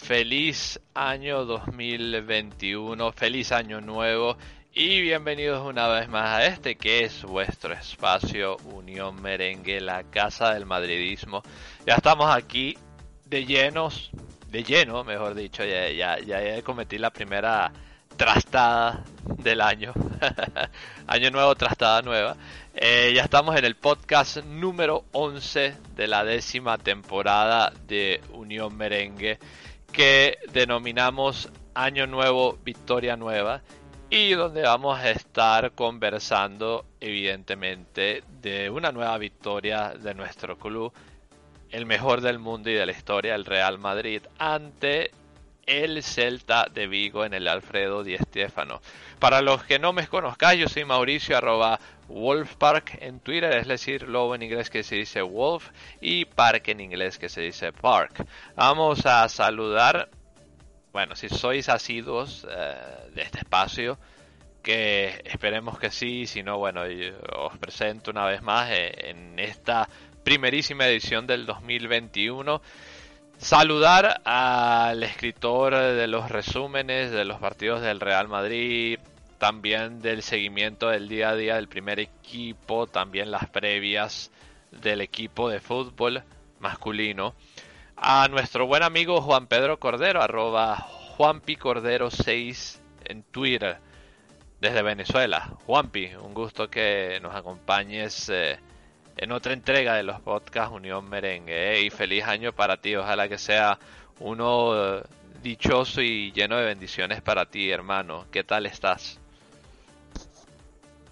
feliz año 2021, feliz año nuevo y bienvenidos una vez más a este que es vuestro espacio Unión Merengue, la casa del madridismo. Ya estamos aquí de llenos, de lleno mejor dicho, ya, ya, ya cometí la primera trastada del año. año nuevo, trastada nueva. Eh, ya estamos en el podcast número 11 de la décima temporada de Unión Merengue que denominamos Año Nuevo, Victoria Nueva y donde vamos a estar conversando evidentemente de una nueva victoria de nuestro club, el mejor del mundo y de la historia, el Real Madrid, ante el Celta de Vigo en el Alfredo Di Stéfano. Para los que no me conozcáis, yo soy Mauricio arroba Wolfpark en Twitter, es decir, lobo en inglés que se dice Wolf y Park en inglés que se dice Park. Vamos a saludar, bueno, si sois asiduos eh, de este espacio, que esperemos que sí, si no, bueno, os presento una vez más eh, en esta primerísima edición del 2021. Saludar al escritor de los resúmenes de los partidos del Real Madrid, también del seguimiento del día a día del primer equipo, también las previas del equipo de fútbol masculino. A nuestro buen amigo Juan Pedro Cordero, arroba Juanpi Cordero 6 en Twitter, desde Venezuela. Juanpi, un gusto que nos acompañes. Eh, en otra entrega de los podcasts Unión Merengue. ¿eh? Y feliz año para ti. Ojalá que sea uno eh, dichoso y lleno de bendiciones para ti, hermano. ¿Qué tal estás?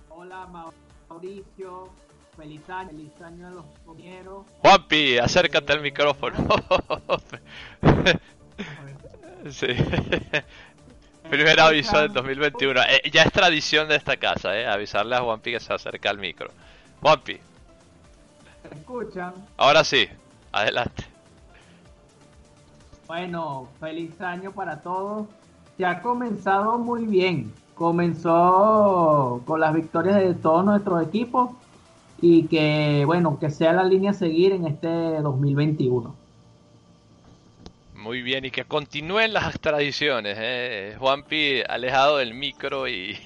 Hola, Mauricio. Feliz año, feliz año a los compañeros. Juanpi, acércate al micrófono. sí. Primer aviso del 2021. Eh, ya es tradición de esta casa, ¿eh? Avisarle a Juanpi que se acerca al micro. Juanpi, escuchan? Ahora sí, adelante. Bueno, feliz año para todos. Se ha comenzado muy bien. Comenzó con las victorias de todos nuestros equipos y que, bueno, que sea la línea a seguir en este 2021. Muy bien, y que continúen las tradiciones. ¿eh? Juanpi alejado del micro y,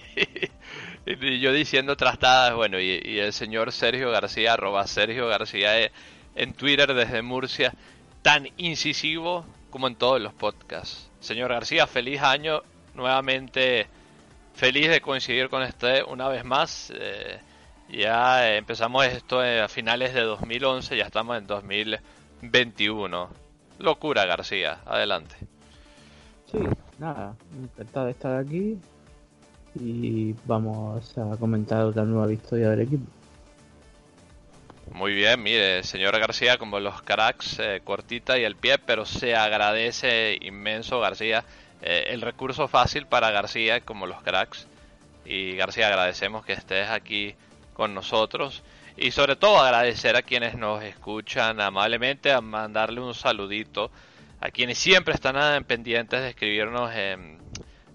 y yo diciendo trastadas, bueno, y, el señor Sergio García, arroba Sergio García eh, en Twitter desde Murcia, tan incisivo como en todos los podcasts. Señor García, feliz año, nuevamente feliz de coincidir con usted una vez más. Eh, ya empezamos esto a finales de 2011, ya estamos en 2021. Locura, García, adelante. Sí, nada, de estar aquí y vamos a comentar otra nueva victoria del equipo. Muy bien, mire, señor García, como los cracks, eh, cortita y el pie, pero se agradece inmenso, García, eh, el recurso fácil para García, como los cracks. Y García, agradecemos que estés aquí con nosotros. Y sobre todo agradecer a quienes nos escuchan amablemente, a mandarle un saludito a quienes siempre están pendientes de escribirnos en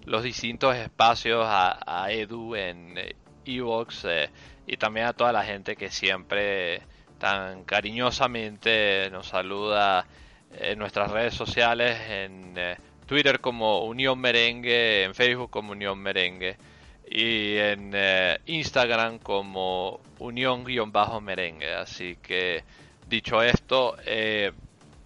los distintos espacios a, Edu en eh, Evox eh, y también a toda la gente que siempre tan cariñosamente nos saluda en nuestras redes sociales, en eh, Twitter como Unión Merengue, en Facebook como Unión Merengue y en Instagram como Unión-Merengue. Así que dicho esto,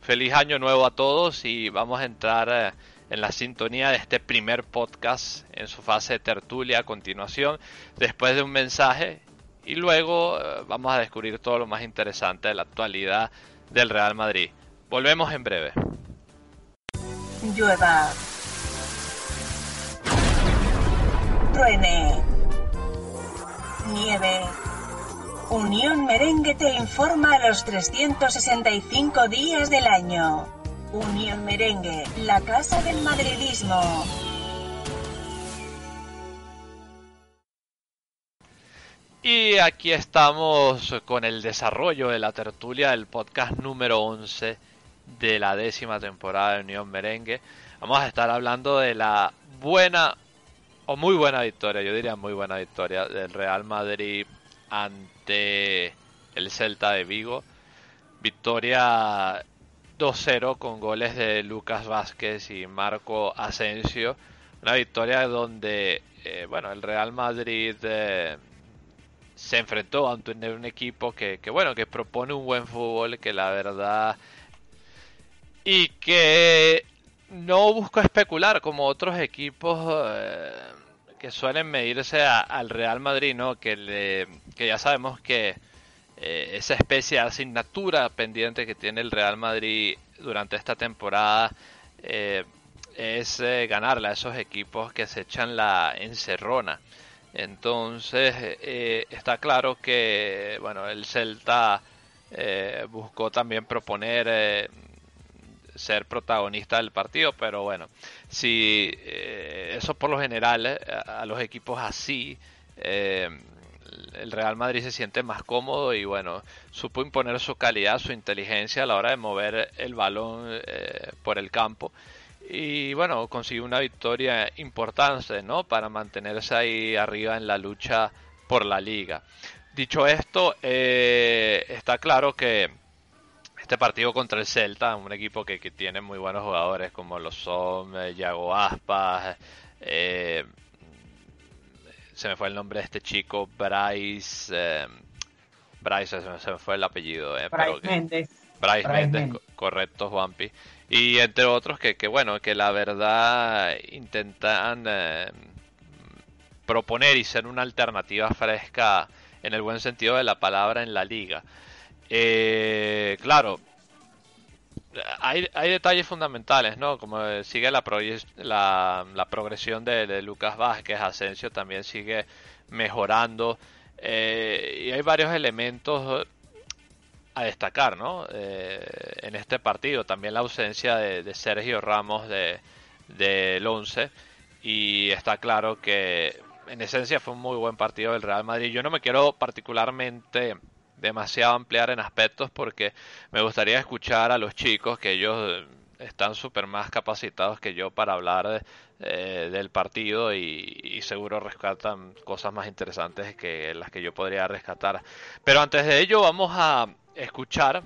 feliz año nuevo a todos y vamos a entrar en la sintonía de este primer podcast en su fase de tertulia a continuación, después de un mensaje y luego eh, vamos a descubrir todo lo más interesante de la actualidad del Real Madrid. Volvemos en breve. Llueva. Truene. Nieve. Unión Merengue te informa a los 365 días del año Unión Merengue, la casa del madridismo. Y aquí estamos con el desarrollo de la tertulia del podcast número 11 de la décima temporada de Unión Merengue. Vamos a estar hablando de la buena o muy buena victoria, yo diría muy buena victoria del Real Madrid ante el Celta de Vigo. Victoria 2-0 con goles de Lucas Vázquez y Marco Asensio. Una victoria donde, eh, bueno, el Real Madrid eh, se enfrentó ante un equipo que, bueno, que propone un buen fútbol, que la verdad... Y que no busca especular como otros equipos eh, que suelen medirse a- al Real Madrid, ¿no? Que, le, que ya sabemos que eh, esa especie de asignatura pendiente que tiene el Real Madrid durante esta temporada eh, es eh, ganarle a esos equipos que se echan la encerrona. Entonces eh, está claro que bueno el Celta buscó también proponer ser protagonista del partido, pero bueno, si eso por lo general a, los equipos así el Real Madrid se siente más cómodo y bueno, supo imponer su calidad, su inteligencia a la hora de mover el balón eh, por el campo y bueno, consiguió una victoria importante, ¿no? Para mantenerse ahí arriba en la lucha por la liga. Dicho esto, eh, está claro que este partido contra el Celta, un equipo que, que tiene muy buenos jugadores como lo son eh, Yago Aspas, eh, se me fue el nombre de este chico, Bryce, eh, Bryce, se me, fue el apellido, eh, Bryce Méndez. Bryce Bryce Méndez, Méndez. co- correcto, Juanpi. Y entre otros que, que bueno, que la verdad intentan eh, proponer y ser una alternativa fresca en el buen sentido de la palabra en la liga. Eh, claro, hay, hay detalles fundamentales, ¿no? Como eh, sigue la, la, la progresión de, de Lucas Vázquez, Asensio también sigue mejorando. eh, y hay varios elementos a destacar, ¿no? Eh, en este partido también la ausencia de, de Sergio Ramos de, del 11 y está claro que en esencia fue un muy buen partido del Real Madrid. Yo no me quiero particularmente demasiado ampliar en aspectos porque me gustaría escuchar a los chicos que ellos eh, están súper más capacitados que yo para hablar eh, del partido y, y seguro rescatan cosas más interesantes que las que yo podría rescatar. Pero antes de ello vamos a escuchar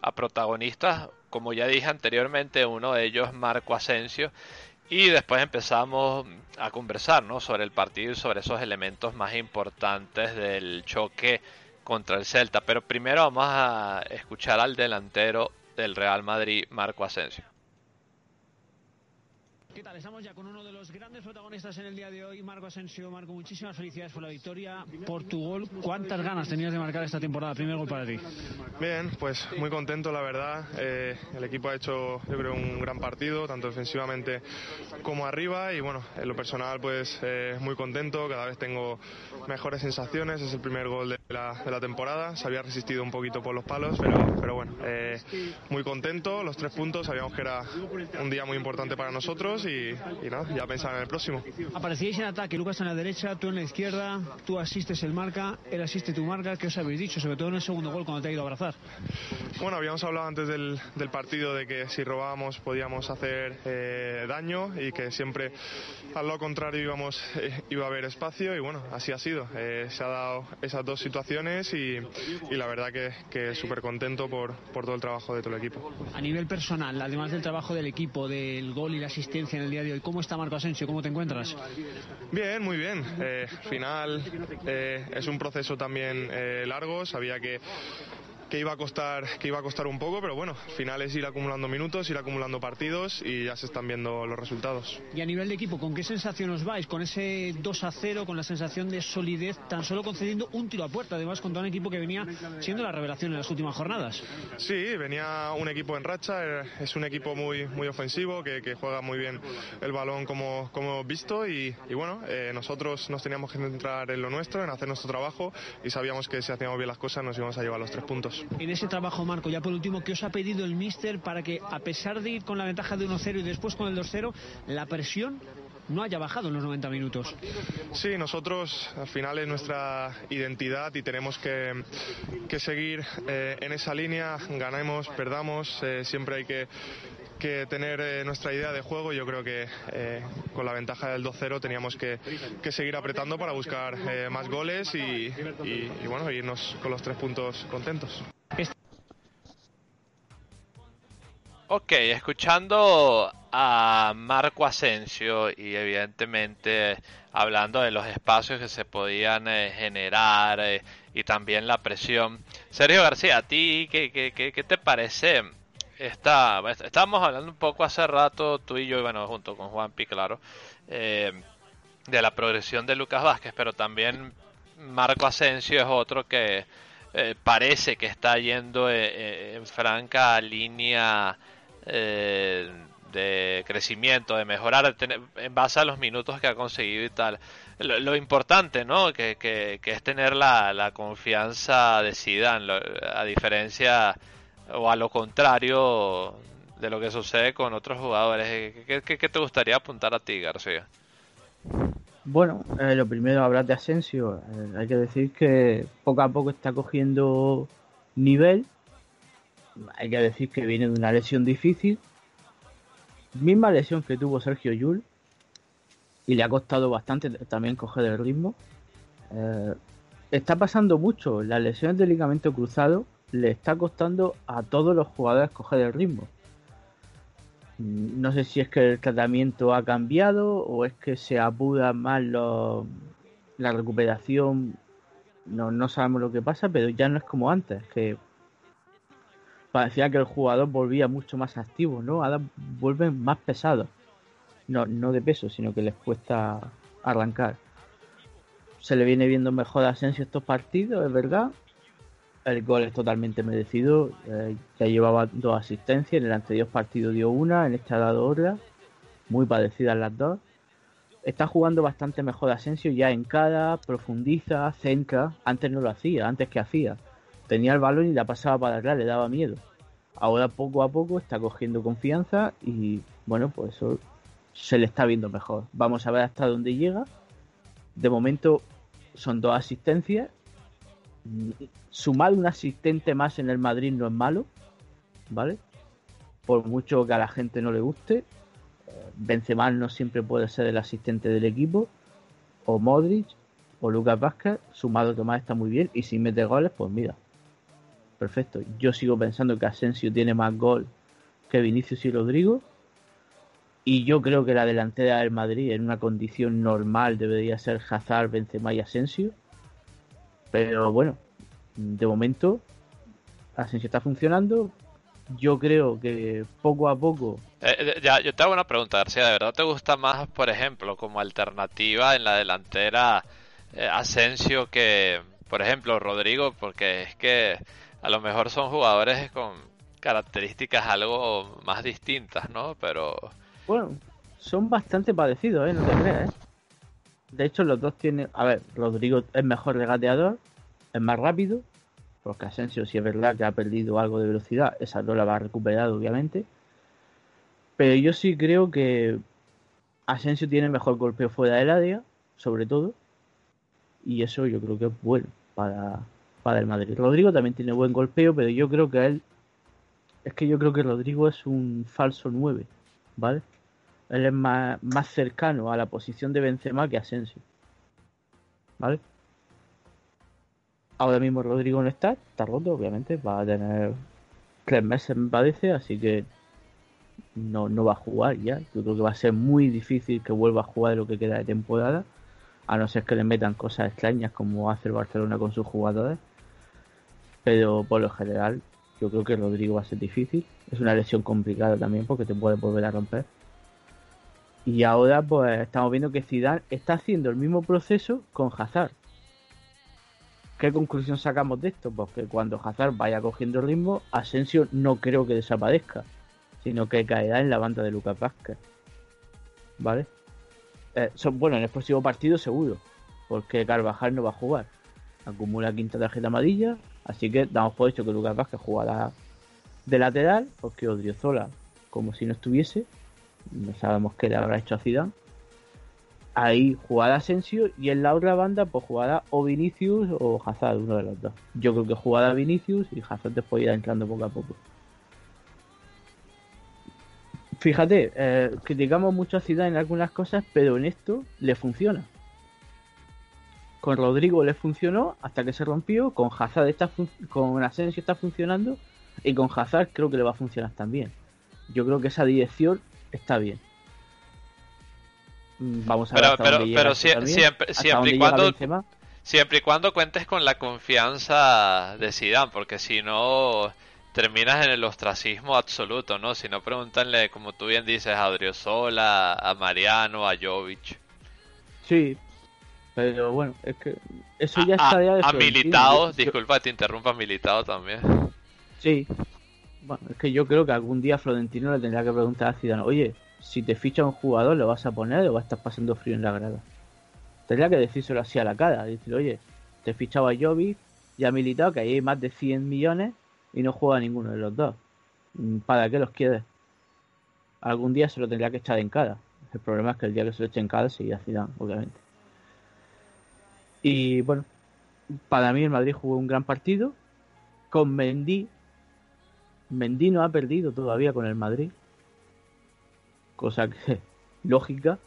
a protagonistas, como ya dije anteriormente, uno de ellos Marco Asensio, y después empezamos a conversar ¿no? sobre el partido y sobre esos elementos más importantes del choque contra el Celta. Pero primero vamos a escuchar al delantero del Real Madrid, Marco Asensio. ¿Qué tal? Estamos ya con uno de los grandes protagonistas en el día de hoy, Marco Asensio. Marco, muchísimas felicidades por la victoria, por tu gol. ¿Cuántas ganas tenías de marcar esta temporada? Primer gol para ti. Bien, pues muy contento la verdad. Eh, el equipo ha hecho yo creo un gran partido, tanto defensivamente como arriba y bueno, en lo personal pues eh, muy contento, cada vez tengo mejores sensaciones, es el primer gol de la, temporada, se había resistido un poquito por los palos, pero, pero bueno, eh, muy contento, los tres puntos, sabíamos que era un día muy importante para nosotros y, y nada, ya pensar en el próximo. Aparecíais en ataque, Lucas en la derecha, tú en la izquierda, tú asistes el marca, él asiste tu marca. ¿Qué os habéis dicho? Sobre todo en el segundo gol cuando te ha ido a abrazar. Bueno, habíamos hablado antes del, del partido de que si robábamos podíamos hacer eh, daño y que siempre al lado contrario íbamos, eh, iba a haber espacio y bueno, así ha sido. Eh, se ha dado esas dos situaciones y, y la verdad que, que súper contento por, por todo el trabajo de todo el equipo. A nivel personal, además del trabajo del equipo, del gol y la asistencia en el día de hoy, ¿cómo está Marco Asensio? ¿Cómo te encuentras? Bien, muy bien. Eh, final eh, es un proceso también eh, largo. Sabía que que iba a costar que iba a costar un poco, pero bueno, al final es ir acumulando minutos, ir acumulando partidos y ya se están viendo los resultados. Y a nivel de equipo, ¿con qué sensación os vais? ¿Con ese 2 a 0, con la sensación de solidez, tan solo concediendo un tiro a puerta, además contra un equipo que venía siendo la revelación en las últimas jornadas? Sí, venía un equipo en racha, eh, es un equipo muy, muy ofensivo, que, que juega muy bien el balón como, como hemos visto y, y bueno, eh, nosotros nos teníamos que centrar en lo nuestro, en hacer nuestro trabajo y sabíamos que si hacíamos bien las cosas nos íbamos a llevar los tres puntos. En ese trabajo, Marco, ya por último, ¿qué os ha pedido el míster para que, a pesar de ir con la ventaja de 1-0 y después con el 2-0, la presión no haya bajado en los 90 minutos? Sí, nosotros al final es nuestra identidad y tenemos que, que seguir eh, en esa línea, ganemos, perdamos, eh, siempre hay que que tener eh, nuestra idea de juego. Yo creo que eh, con la ventaja del 2-0 teníamos que, seguir apretando para buscar eh, más goles y, y, y, bueno, irnos con los tres puntos contentos. Ok, escuchando a Marco Asensio y evidentemente hablando de los espacios que se podían generar y también la presión. Sergio García, ¿a ti qué, qué, qué, qué te parece? Está, estábamos hablando un poco hace rato, tú y yo, bueno, junto con Juanpi, claro, eh, de la progresión de Lucas Vázquez, pero también Marco Asensio es otro que eh, parece que está yendo eh, en franca línea de crecimiento, de mejorar en base a los minutos que ha conseguido y tal. Lo, importante, ¿no? Que, que, que, es tener la, la confianza de Zidane, a diferencia o a lo contrario de lo que sucede con otros jugadores. ¿Qué, qué, te gustaría apuntar a ti, García? Bueno, eh, lo primero hablar de Asensio. Eh, hay que decir que poco a poco está cogiendo nivel. Hay que decir que viene de una lesión difícil. Misma lesión que tuvo Sergio Yul. Y le ha costado bastante también coger el ritmo. Eh, está pasando mucho. Las lesiones del ligamento cruzado le está costando a todos los jugadores coger el ritmo. No sé si es que el tratamiento ha cambiado o es que se apura más la recuperación. No, no sabemos lo que pasa, pero ya no es como antes, que parecía que el jugador volvía mucho más activo, ¿no? Ahora vuelven más pesados. No, no de peso, sino que les cuesta arrancar. Se le viene viendo mejor a Asensio estos partidos, es verdad, el gol es totalmente merecido. Eh, ya llevaba dos asistencias. En el anterior partido dio una. En este ha dado otra. Muy parecidas las dos. Está jugando bastante mejor Asensio. Ya en cara, profundiza, centra. Antes no lo hacía. Antes que hacía. Tenía el balón y la pasaba para atrás. Le daba miedo. Ahora poco a poco está cogiendo confianza. Y bueno, pues se le está viendo mejor. Vamos a ver hasta dónde llega. De momento son dos asistencias sumar un asistente más en el Madrid no es malo, ¿vale? Por mucho que a la gente no le guste, Benzema no siempre puede ser el asistente del equipo, o Modric, o Lucas Vázquez, sumado Tomás está muy bien, y si mete goles, pues mira, perfecto. Yo sigo pensando que Asensio tiene más gol que Vinicius y Rodrigo, y yo creo que la delantera del Madrid en una condición normal debería ser Hazard, Benzema y Asensio pero bueno, de momento Asensio está funcionando. Yo creo que poco a poco. Eh, ya, yo te hago una pregunta, García. ¿De verdad te gusta más, por ejemplo, como alternativa en la delantera eh, Asensio que, por ejemplo, Rodrigo? Porque es que a lo mejor son jugadores con características algo más distintas, ¿no? Pero. Bueno, son bastante parecidos, ¿eh? No te creas, ¿eh? De hecho, los dos tienen. A ver, Rodrigo es mejor regateador, es más rápido, porque Asensio, si es verdad que ha perdido algo de velocidad, esa no la va a recuperar, obviamente. Pero yo sí creo que Asensio tiene mejor golpeo fuera del área, sobre todo. Y eso yo creo que es bueno para, para el Madrid. Rodrigo también tiene buen golpeo, pero yo creo que él. Es que yo creo que Rodrigo es un falso 9, ¿vale? Él es más, más cercano a la posición de Benzema que Asensio. ¿Vale? Ahora mismo Rodrigo no está, está roto, obviamente. Va a tener tres meses, me parece, así que no, no va a jugar ya. Yo creo que va a ser muy difícil que vuelva a jugar lo que queda de temporada. A no ser que le metan cosas extrañas como hace el Barcelona con sus jugadores. Pero por lo general, yo creo que Rodrigo va a ser difícil. Es una lesión complicada también porque te puede volver a romper. Y ahora pues estamos viendo que Zidane está haciendo el mismo proceso con Hazard. ¿Qué conclusión sacamos de esto? Pues que cuando Hazard vaya cogiendo ritmo, Asensio no creo que desaparezca, sino que caerá en la banda de Lucas Vázquez. ¿Vale? Eh, son, bueno, en el próximo partido seguro, porque Carvajal no va a jugar. Acumula quinta tarjeta amarilla, Así que damos por hecho que Lucas Vázquez jugará de lateral, porque Odriozola, como si no estuviese, no sabemos qué le habrá hecho a Zidane. Ahí jugará Asensio y en la otra banda pues jugará o Vinicius o Hazard, uno de los dos. Yo creo que jugará Vinicius y Hazard después irá entrando poco a poco. Fíjate, eh, criticamos mucho a Zidane en algunas cosas, pero en esto le funciona. Con Rodrigo le funcionó hasta que se rompió, con Hazard está con Asensio está funcionando y con Hazard creo que le va a funcionar también. Yo creo que esa dirección está bien. Mm, Vamos a ver Pero, hasta pero, dónde pero también, siempre, hasta siempre dónde y cuando siempre y cuando cuentes con la confianza de Zidane, porque si no terminas en el ostracismo absoluto, ¿no? Si no pregúntanle, como tú bien dices, a Odriozola, a Mariano, a Jovic, Sí, pero bueno, es que eso ya a- está ya de a. Militao, disculpa que te interrumpa, Militao también. Sí. Bueno, es que yo creo que algún día Florentino le tendrá que preguntar a Zidane, oye, si te ficha un jugador, ¿lo vas a poner o vas a estar pasando frío en la grada? Tendría que decírselo así a la cara, decir, oye, te he fichado a Jovic y a Militao, que ahí hay más de 100 millones y no juega ninguno de los dos. Mm, ¿Para qué los quieres? Algún día se lo tendría que echar en cara. El problema es que el día que se lo eche en cara seguirá Zidane, obviamente. Y bueno, para mí el Madrid jugó un gran partido. Con Mendy. Mendy no ha perdido todavía con el Madrid. Cosa lógica.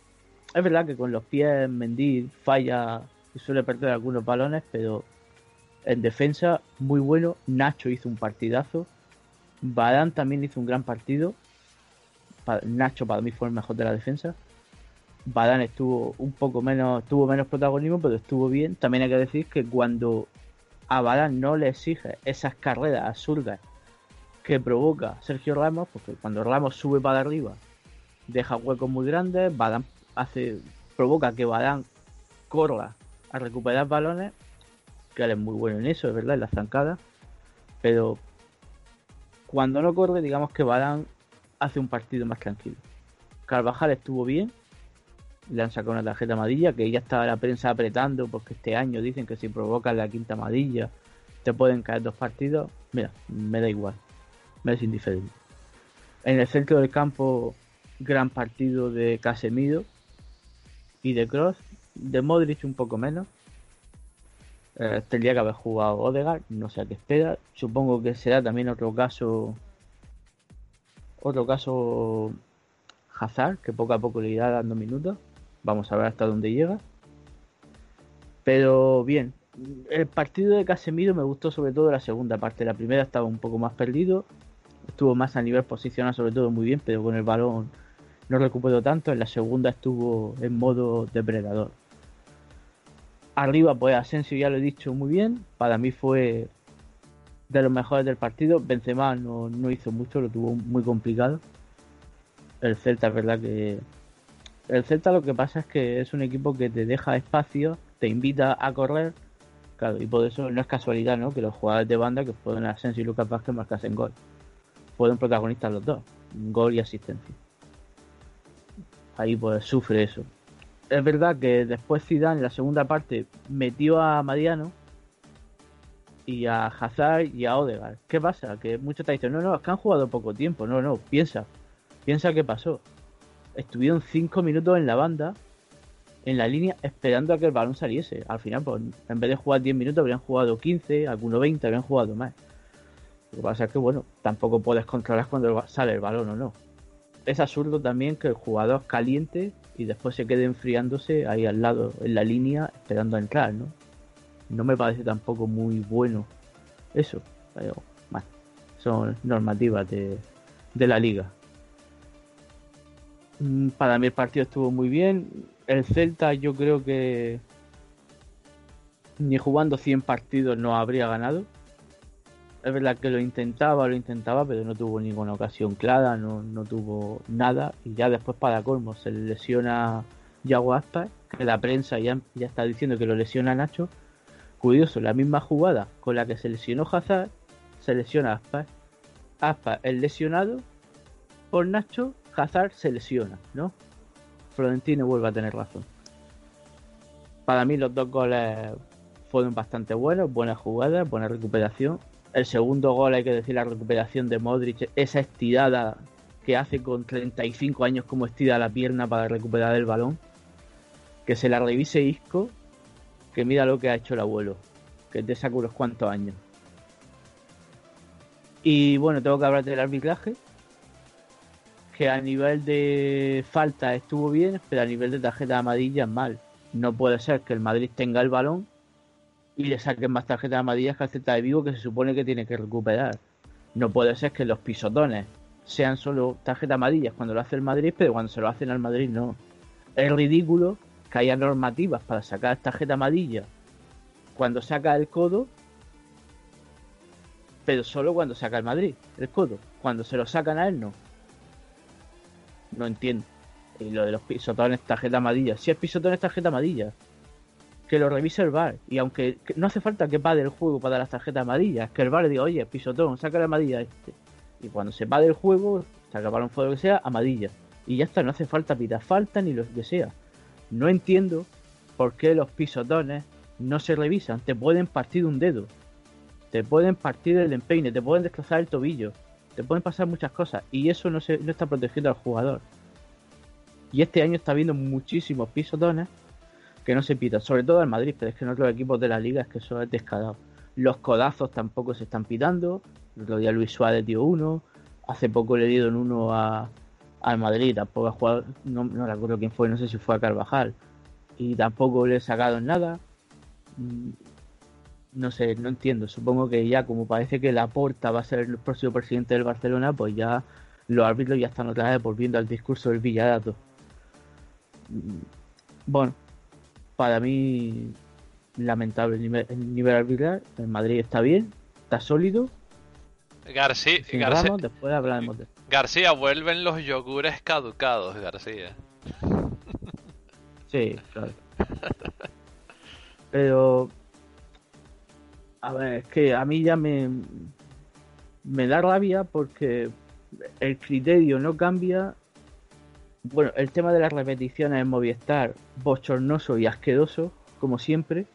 Es verdad que con los pies Mendy falla y suele perder algunos balones, pero en defensa muy bueno. Nacho hizo un partidazo. Badán también hizo un gran partido. Pa- Nacho para mí fue el mejor de la defensa. Badán estuvo un poco menos, tuvo menos protagonismo, pero estuvo bien. También hay que decir que cuando a Badán no le exige esas carreras absurdas que provoca Sergio Ramos, porque cuando Ramos sube para arriba, deja huecos muy grandes, Badán hace, provoca que Badán corra a recuperar balones, que él es muy bueno en eso, es verdad, en la zancada, pero cuando no corre, digamos que Badán hace un partido más tranquilo. Carvajal estuvo bien, le han sacado una tarjeta amarilla que ya estaba la prensa apretando porque este año dicen que si provocas la quinta amarilla te pueden caer dos partidos. Mira, me da igual, me es indiferente. En el centro del campo, gran partido de Casemiro y de Cross, de Modric un poco menos. Eh, tendría que haber jugado Odegaard, no sé a qué espera. Supongo que será también otro caso. Otro caso Hazard, que poco a poco le irá dando minutos. Vamos a ver hasta dónde llega. Pero bien, el partido de Casemiro me gustó sobre todo la segunda parte. La primera estaba un poco más perdido. Estuvo más a nivel posicional sobre todo muy bien, pero con el balón no recuperó tanto. En la segunda estuvo en modo depredador. Arriba, pues Asensio ya lo he dicho muy bien. Para mí fue de los mejores del partido. Benzema no, no hizo mucho, lo tuvo muy complicado. El Celta es verdad que... El Celta lo que pasa es que es un equipo que te deja espacio, te invita a correr. Claro, y por eso no es casualidad, ¿no? Que los jugadores de banda que fueron Asensio y Lucas Vázquez marcasen gol. Fueron protagonistas los dos. Gol y asistencia. Ahí pues sufre eso es verdad que después Zidane en la segunda parte metió a Mariano y a Hazard y a Odegaard. ¿Qué pasa? Que muchos te dicen, no, no, es que han jugado poco tiempo. No, no, piensa. Piensa qué pasó. Estuvieron 5 minutos en la banda, en la línea, esperando a que el balón saliese. Al final, pues, en vez de jugar 10 minutos, habrían jugado 15, algunos 20, habrían jugado más. Lo que pasa es que, bueno, tampoco puedes controlar cuando sale el balón o no. Es absurdo también que el jugador caliente y después se quede enfriándose ahí al lado, en la línea, esperando a entrar, ¿no? No me parece tampoco muy bueno eso, pero bueno, son normativas de, de la liga. Mm, Para mí el partido estuvo muy bien. El Celta yo creo que ni jugando 100 partidos no habría ganado. Es verdad que lo intentaba, lo intentaba, pero no tuvo ninguna ocasión clara, no, no tuvo nada. Y ya después para colmo se le lesiona Yago Aspas, que la prensa ya, ya está diciendo que lo lesiona Nacho. Curioso, la misma jugada con la que se lesionó Hazard, se lesiona Aspas. Aspas el lesionado, por Nacho, Hazard se lesiona, ¿no? Florentino vuelve a tener razón. Para mí los dos goles fueron bastante buenos, buenas jugadas, buena recuperación. El segundo gol, hay que decir, la recuperación de Modric, esa estirada que hace con 35 años como estira la pierna para recuperar el balón. Que se la revise Isco, que mira lo que ha hecho el abuelo, que te saca unos cuantos años. Y bueno, tengo que hablar del arbitraje, que a nivel de falta estuvo bien, pero a nivel de tarjeta amarilla mal. No puede ser que el Madrid tenga el balón y le saquen más tarjetas amarillas que Celta de Vigo que se supone que tiene que recuperar. No puede ser que los pisotones sean solo tarjetas amarillas cuando lo hace el Madrid, pero cuando se lo hacen al Madrid no. Es ridículo que haya normativas para sacar tarjeta amarilla cuando saca el codo, pero solo cuando saca el Madrid, el codo. Cuando se lo sacan a él no. No entiendo. Y lo de los pisotones, tarjeta amarilla. Si es pisotones, tarjeta amarilla. Que lo revise el bar. Y aunque que no hace falta que pare el juego para las tarjetas amarillas, que el bar diga, oye, pisotón, saca la amarilla este. Y cuando se pare el juego, saca balón fuera lo que sea, amarilla. Y ya está, no hace falta pitar falta ni lo que sea. No entiendo por qué los pisotones no se revisan. Te pueden partir un dedo. Te pueden partir el empeine, te pueden destrozar el tobillo. Te pueden pasar muchas cosas. Y eso no, se, no está protegiendo al jugador. Y este año está habiendo muchísimos pisotones que no se pitan. Sobre todo al Madrid, pero es que en otros equipos de la liga es que eso es descarado. Los codazos tampoco se están pitando. El otro día Luis Suárez dio uno. Hace poco le dieron uno a, al Madrid. Tampoco ha jugado, no, no recuerdo quién fue, no sé si fue a Carvajal. Y tampoco le he sacado nada. Mm, No sé, no entiendo. Supongo que ya, como parece que Laporta va a ser el próximo presidente del Barcelona, pues ya los árbitros ya están otra vez volviendo al discurso del Villadato. Mm, Bueno, para mí, lamentable el nivel, el nivel arbitral. El Madrid está bien, está sólido. García, García, Ramos, después hablaremos de García, vuelven los yogures caducados, García. Sí, claro. Pero. A ver, es que a mí ya me. Me da rabia porque el criterio no cambia. Bueno, el tema de las repeticiones en Movistar, bochornoso y asqueroso, como siempre.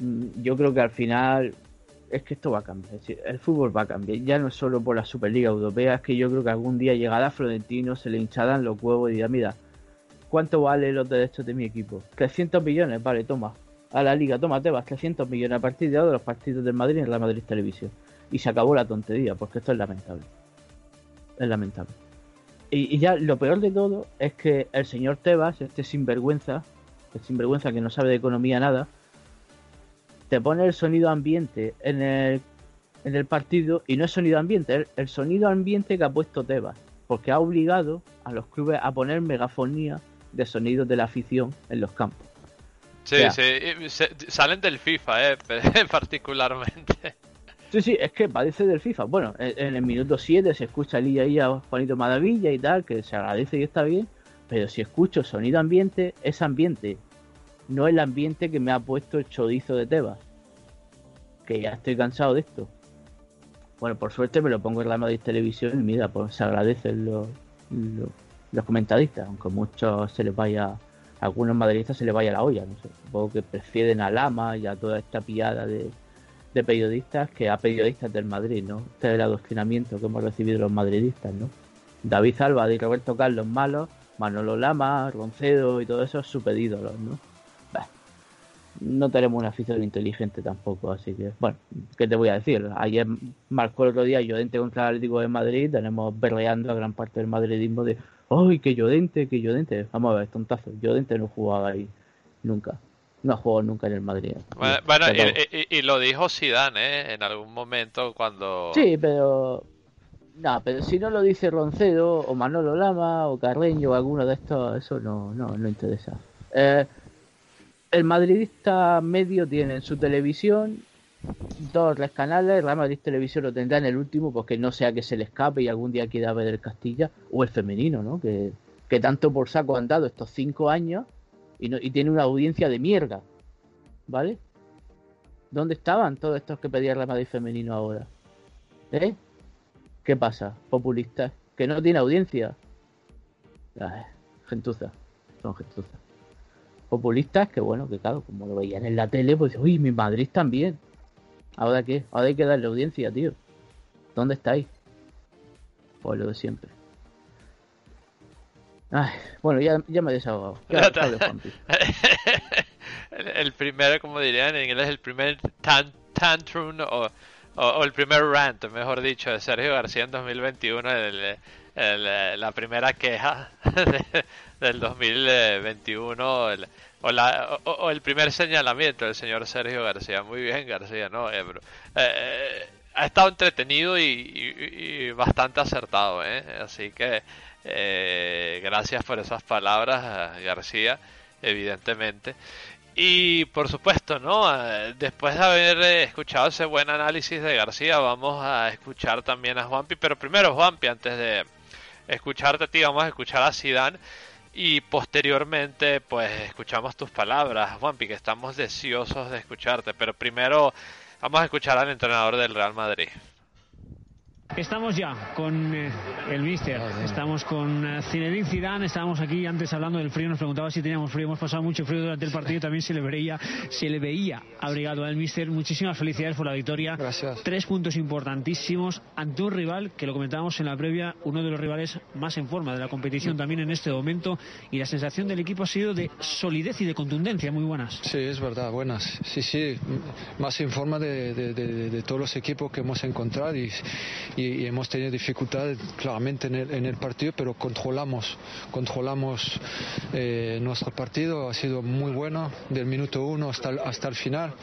Mm, Yo creo que al final es que esto va a cambiar. el fútbol va a cambiar. Ya no es solo por la Superliga Europea, es que yo creo que algún día llegará Florentino, se le hincharán los huevos y dirá, mira, ¿cuánto vale los derechos de mi equipo? 300 millones, vale, toma. A la liga, toma, te vas 300 millones a partir de ahora de los partidos del Madrid en la Madrid Televisión. Y se acabó la tontería, porque esto es lamentable. Es lamentable. Y, y ya lo peor de todo es que el señor Tebas, este sinvergüenza, el sinvergüenza que no sabe de economía nada, te pone el sonido ambiente en el, en el partido y no es sonido ambiente, es el sonido ambiente que ha puesto Tebas, porque ha obligado a los clubes a poner megafonía de sonidos de la afición en los campos. Sí, sí, salen del FIFA, eh, particularmente. Sí, sí, es que parece del FIFA. Bueno, en, el minuto 7 se escucha el IA a Juanito Maravilla y tal, que se agradece y está bien, pero si escucho sonido ambiente, es ambiente, no el ambiente que me ha puesto el chorizo de Tebas. Que ya estoy cansado de esto. Bueno, por suerte me lo pongo en la Madrid Televisión y mira, pues se agradecen los, los, los comentaristas, aunque muchos se les vaya, a algunos madridistas se les vaya la olla, no sé, supongo que prefieren a Lama y a toda esta piada de, de periodistas que a periodistas del Madrid, ¿no? Este es el adoctrinamiento que hemos recibido los madridistas, ¿no? David Alba y Roberto Carlos malos, Manolo Lama, Roncedo y todo eso super ídolos, ¿no? Bah, no tenemos una afición inteligente tampoco, así que, bueno, ¿qué te voy a decir? Ayer marcó el otro día Llorente contra el Atlético de Madrid, tenemos berreando a gran parte del madridismo de, ¡ay, que Llorente, que Llorente! Vamos a ver, tontazo, Llorente no jugaba ahí nunca, no ha jugado nunca en el Madrid. Bueno, y, y- y lo dijo Zidane, ¿eh? En algún momento cuando... Sí, pero. No, pero si no lo dice Roncedo, o Manolo Lama, o Carreño, o alguno de estos, eso no, no, no interesa. Eh, el madridista medio tiene en su televisión dos tres canales, Real Madrid Televisión lo tendrá en el último, porque no sea que se le escape y algún día quiera ver el Castilla, o el femenino, ¿no? Que, que tanto por saco han dado estos cinco años y, no, y tiene una audiencia de mierda, ¿vale? ¿Dónde estaban todos estos que pedían Real Madrid femenino ahora? ¿Eh? ¿Qué pasa? Populistas. Que no tiene audiencia. Ay, gentuza. Son gentuza. populistas que, bueno, que claro, como lo veían en la tele, pues, uy, mi Madrid también. ¿Ahora qué? Ahora hay que darle audiencia, tío. ¿Dónde estáis? Pues lo de siempre. Ay, bueno, ya, ya me he desahogado. Ya, el, primer, como dirían en inglés, el primer tan, tantrum o, o, o el primer rant, mejor dicho, de Sergio García en 2021, el, el, la primera queja de- del 2021 el- o, la, o, o el primer señalamiento del señor Sergio García. Muy bien, García, ¿no? Eh, bro. Eh, ha estado entretenido y, y- y bastante acertado, ¿eh? Así que eh, gracias por esas palabras, eh, García, evidentemente. Y por supuesto, ¿no? Eh, Después de haber eh, escuchado ese buen análisis de García, vamos a escuchar también a Juanpi. Pero primero, Juanpi, antes de escucharte a ti, vamos a escuchar a Zidane. Y posteriormente, pues escuchamos tus palabras, Juanpi, que estamos deseosos de escucharte. Pero primero, vamos a escuchar al entrenador del Real Madrid. Estamos ya con eh, el míster, estamos con eh, Zinedine Zidane, estábamos aquí antes hablando del frío, nos preguntaba si teníamos frío, hemos pasado mucho frío durante el partido, también se le veía, se le veía abrigado al míster, muchísimas felicidades por la victoria, Gracias. tres puntos importantísimos ante un rival que lo comentábamos en la previa, uno de los rivales más en forma de la competición también en este momento. Y la sensación del equipo ha sido de solidez y de contundencia. Muy buenas. Sí, es verdad, buenas. Sí, sí, más en forma de, de- de- de todos los equipos que hemos encontrado. Y, y- hemos tenido dificultades claramente en el, en el partido, pero controlamos, controlamos eh, nuestro partido, ha sido muy bueno del minuto uno hasta el, hasta el final.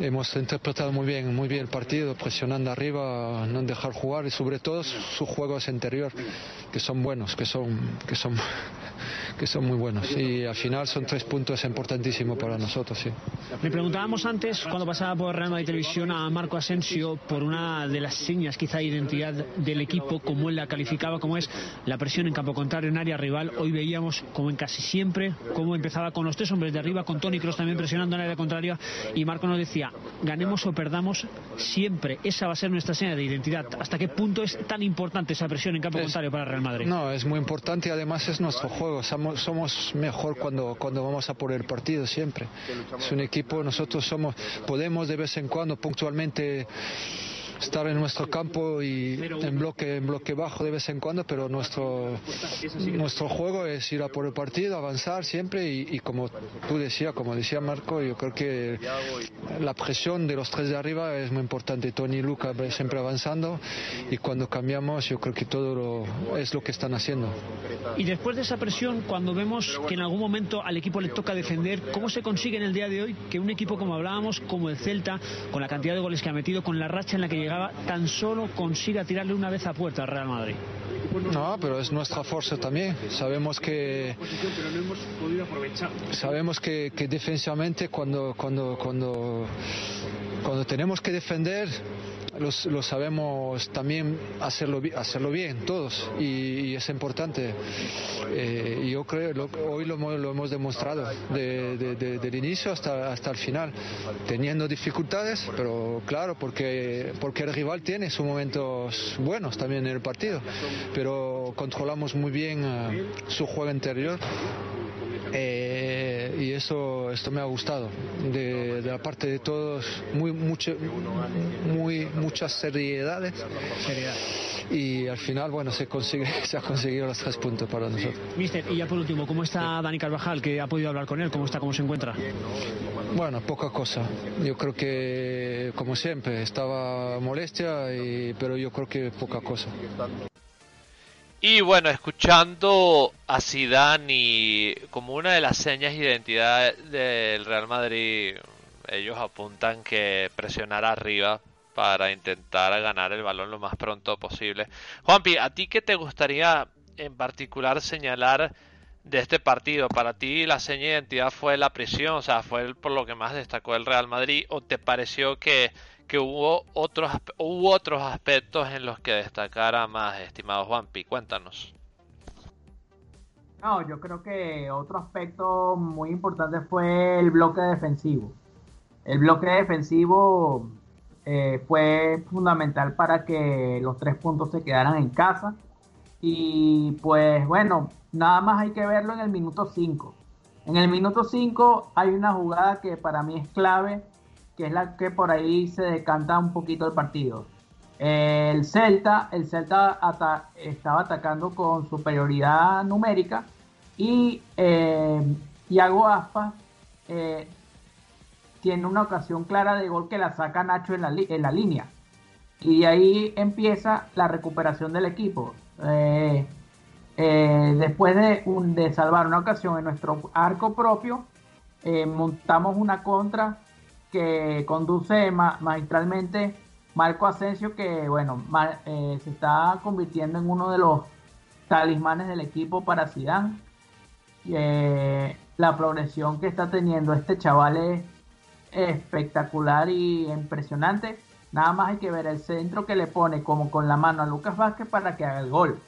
Hemos interpretado muy bien, muy bien el partido, presionando arriba, no dejar jugar y sobre todo sus juegos interior, que son buenos, que son, que son, que son muy buenos. Y al final son tres puntos importantísimos para nosotros, sí. Le preguntábamos antes, cuando pasaba por Real Madrid Televisión, a Marco Asensio por una de las señas, quizá de identidad del equipo, como él la calificaba, como es la presión en campo contrario, en área rival. Hoy veíamos, como en casi siempre, cómo empezaba con los tres hombres de arriba, con Tony Cross también presionando en área contraria. Y Marco nos decía, ganemos o perdamos, siempre esa va a ser nuestra seña de identidad. ¿Hasta qué punto es tan importante esa presión en campo Es- contrario para Real Madrid? No, es muy importante y además es nuestro juego. Somos, somos mejor cuando, cuando vamos a por el partido siempre. Es un equipo, nosotros somos, podemos de vez en cuando puntualmente estar en nuestro campo y en bloque, en bloque bajo de vez en cuando, pero nuestro, nuestro juego es ir a por el partido, avanzar siempre y, y como tú decías, como decía Marco, yo creo que la presión de los tres de arriba es muy importante. Tony y Luca siempre avanzando y cuando cambiamos yo creo que todo lo- es lo que están haciendo. Y después de esa presión, cuando vemos que en algún momento al equipo le toca defender, ¿cómo se consigue en el día de hoy que un equipo como hablábamos, como el Celta, con la cantidad de goles que ha metido, con la racha en la que tan solo consiga tirarle una vez a puerta al Real Madrid? No, pero es nuestra fuerza también. Sabemos que sabemos que, que defensivamente cuando cuando cuando cuando tenemos que defender los- lo sabemos también hacerlo hacerlo bien todos y, y es importante. Eh, yo creo lo, hoy lo, lo hemos demostrado de- de- de- del inicio hasta hasta el final teniendo dificultades pero claro porque porque el rival tiene sus momentos buenos también en el partido pero controlamos muy bien eh, su juego interior. Eh, y eso esto me ha gustado de, de la parte de todos muy mucho muy muchas seriedades y al final bueno se consigue se ha conseguido los tres puntos para nosotros Mister, y ya por último, ¿cómo está Dani Carvajal? Que ha podido hablar con él, ¿cómo está, cómo se encuentra? Bueno, poca cosa. Yo creo que, como siempre, estaba molestia, y- pero yo creo que poca cosa. Y bueno, escuchando a Zidane como una de las señas de identidad del Real Madrid, ellos apuntan que presionar arriba para intentar ganar el balón lo más pronto posible. Juanpi, ¿a ti qué te gustaría en particular señalar de este partido? ¿Para ti la seña de identidad fue la presión? O sea, ¿fue por lo que más destacó el Real Madrid? ¿O te pareció que, que hubo, otros, hubo otros aspectos en los que destacara más, estimado Juanpi? Cuéntanos. No, yo creo que otro aspecto muy importante fue el bloque defensivo. El bloque defensivo eh, fue fundamental para que los tres puntos se quedaran en casa. Y pues bueno, nada más hay que verlo en el minuto 5. En el minuto 5 hay una jugada que para mí es clave, que es la que por ahí se decanta un poquito el partido. El Celta, el Celta estaba atacando con superioridad numérica y eh, Thiago Aspas eh, tiene una ocasión clara de gol que la saca Nacho en la, en la línea. Y ahí empieza la recuperación del equipo. Eh, eh, después de, de, salvar una ocasión en nuestro arco propio, montamos una contra que conduce magistralmente Marco Asensio, que bueno, se está convirtiendo en uno de los talismanes del equipo para Zidane. la progresión que está teniendo este chaval es espectacular y impresionante. Nada más hay que ver el centro que le pone como con la mano a Lucas Vázquez para que haga el gol.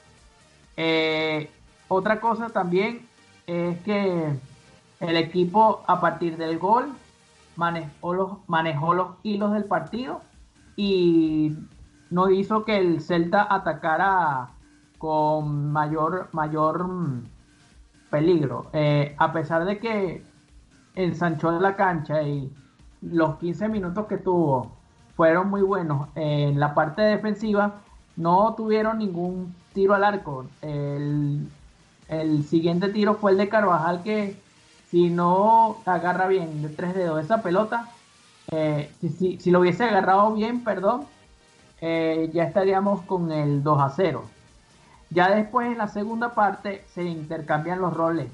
Eh, otra cosa también es que el equipo a partir del gol manejó los, manejó los hilos del partido y no hizo que el Celta atacara con mayor, mayor mm, peligro. Eh, a pesar de que ensanchó la cancha y los 15 minutos que tuvo fueron muy buenos en la parte defensiva, no tuvieron ningún tiro al arco. El, siguiente tiro fue el de Carvajal que si no agarra bien de tres dedos esa pelota, eh, si, si, lo hubiese agarrado bien, perdón, eh, ya estaríamos con el 2 a 0. Ya después en la segunda parte se intercambian los roles.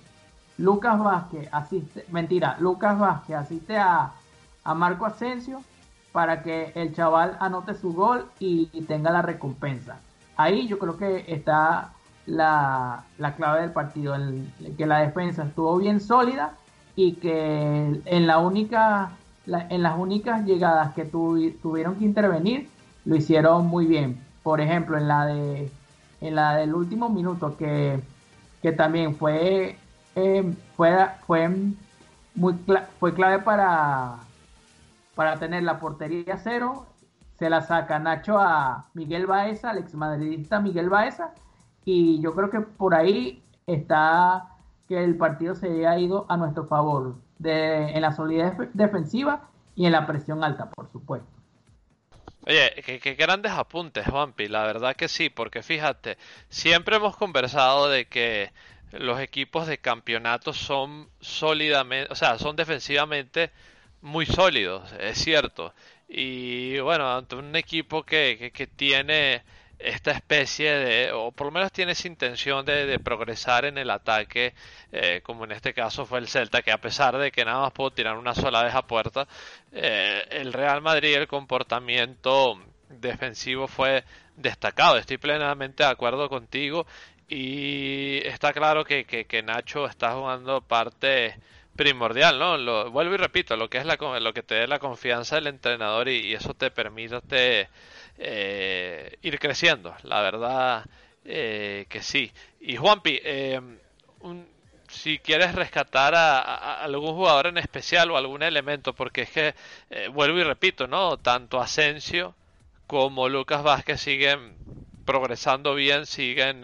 Lucas Vázquez asiste, mentira, Lucas Vázquez asiste a, a Marco Asensio para que el chaval anote su gol y, tenga la recompensa. Ahí yo creo que está la, clave del partido, que la defensa estuvo bien sólida y que en la única en las únicas llegadas que tuvieron que intervenir lo hicieron muy bien. Por ejemplo, en la de en la del último minuto que, también fue eh, fue fue muy fue clave para para tener la portería cero. Se la saca Nacho a Miguel Baeza, al exmadridista Miguel Baeza. Y yo creo que por ahí está que el partido se ha ido a nuestro favor de, en la solidez defensiva y en la presión alta, por supuesto. Oye, qué, grandes apuntes, Juanpi. La verdad que sí, porque fíjate, siempre hemos conversado de que los equipos de campeonato son sólidamente, o sea, son defensivamente muy sólidos, es cierto. Y bueno, ante un equipo que, que, tiene esta especie de, o por lo menos tiene intención de, progresar en el ataque, eh, como en este caso fue el Celta, que a pesar de que nada más pudo tirar una sola vez a puerta, eh, el Real Madrid, el comportamiento defensivo fue destacado. Estoy plenamente de acuerdo contigo y está claro que, que, que Nacho está jugando parte primordial, ¿no? Lo, vuelvo y repito, lo que es la, lo que te dé la confianza del entrenador y, eso te permite eh, ir creciendo, la verdad eh, que sí. Y Juanpi, eh, si quieres rescatar a, algún jugador en especial o algún elemento, porque es que, vuelvo y repito, ¿no? Tanto Asensio como Lucas Vázquez siguen progresando bien, siguen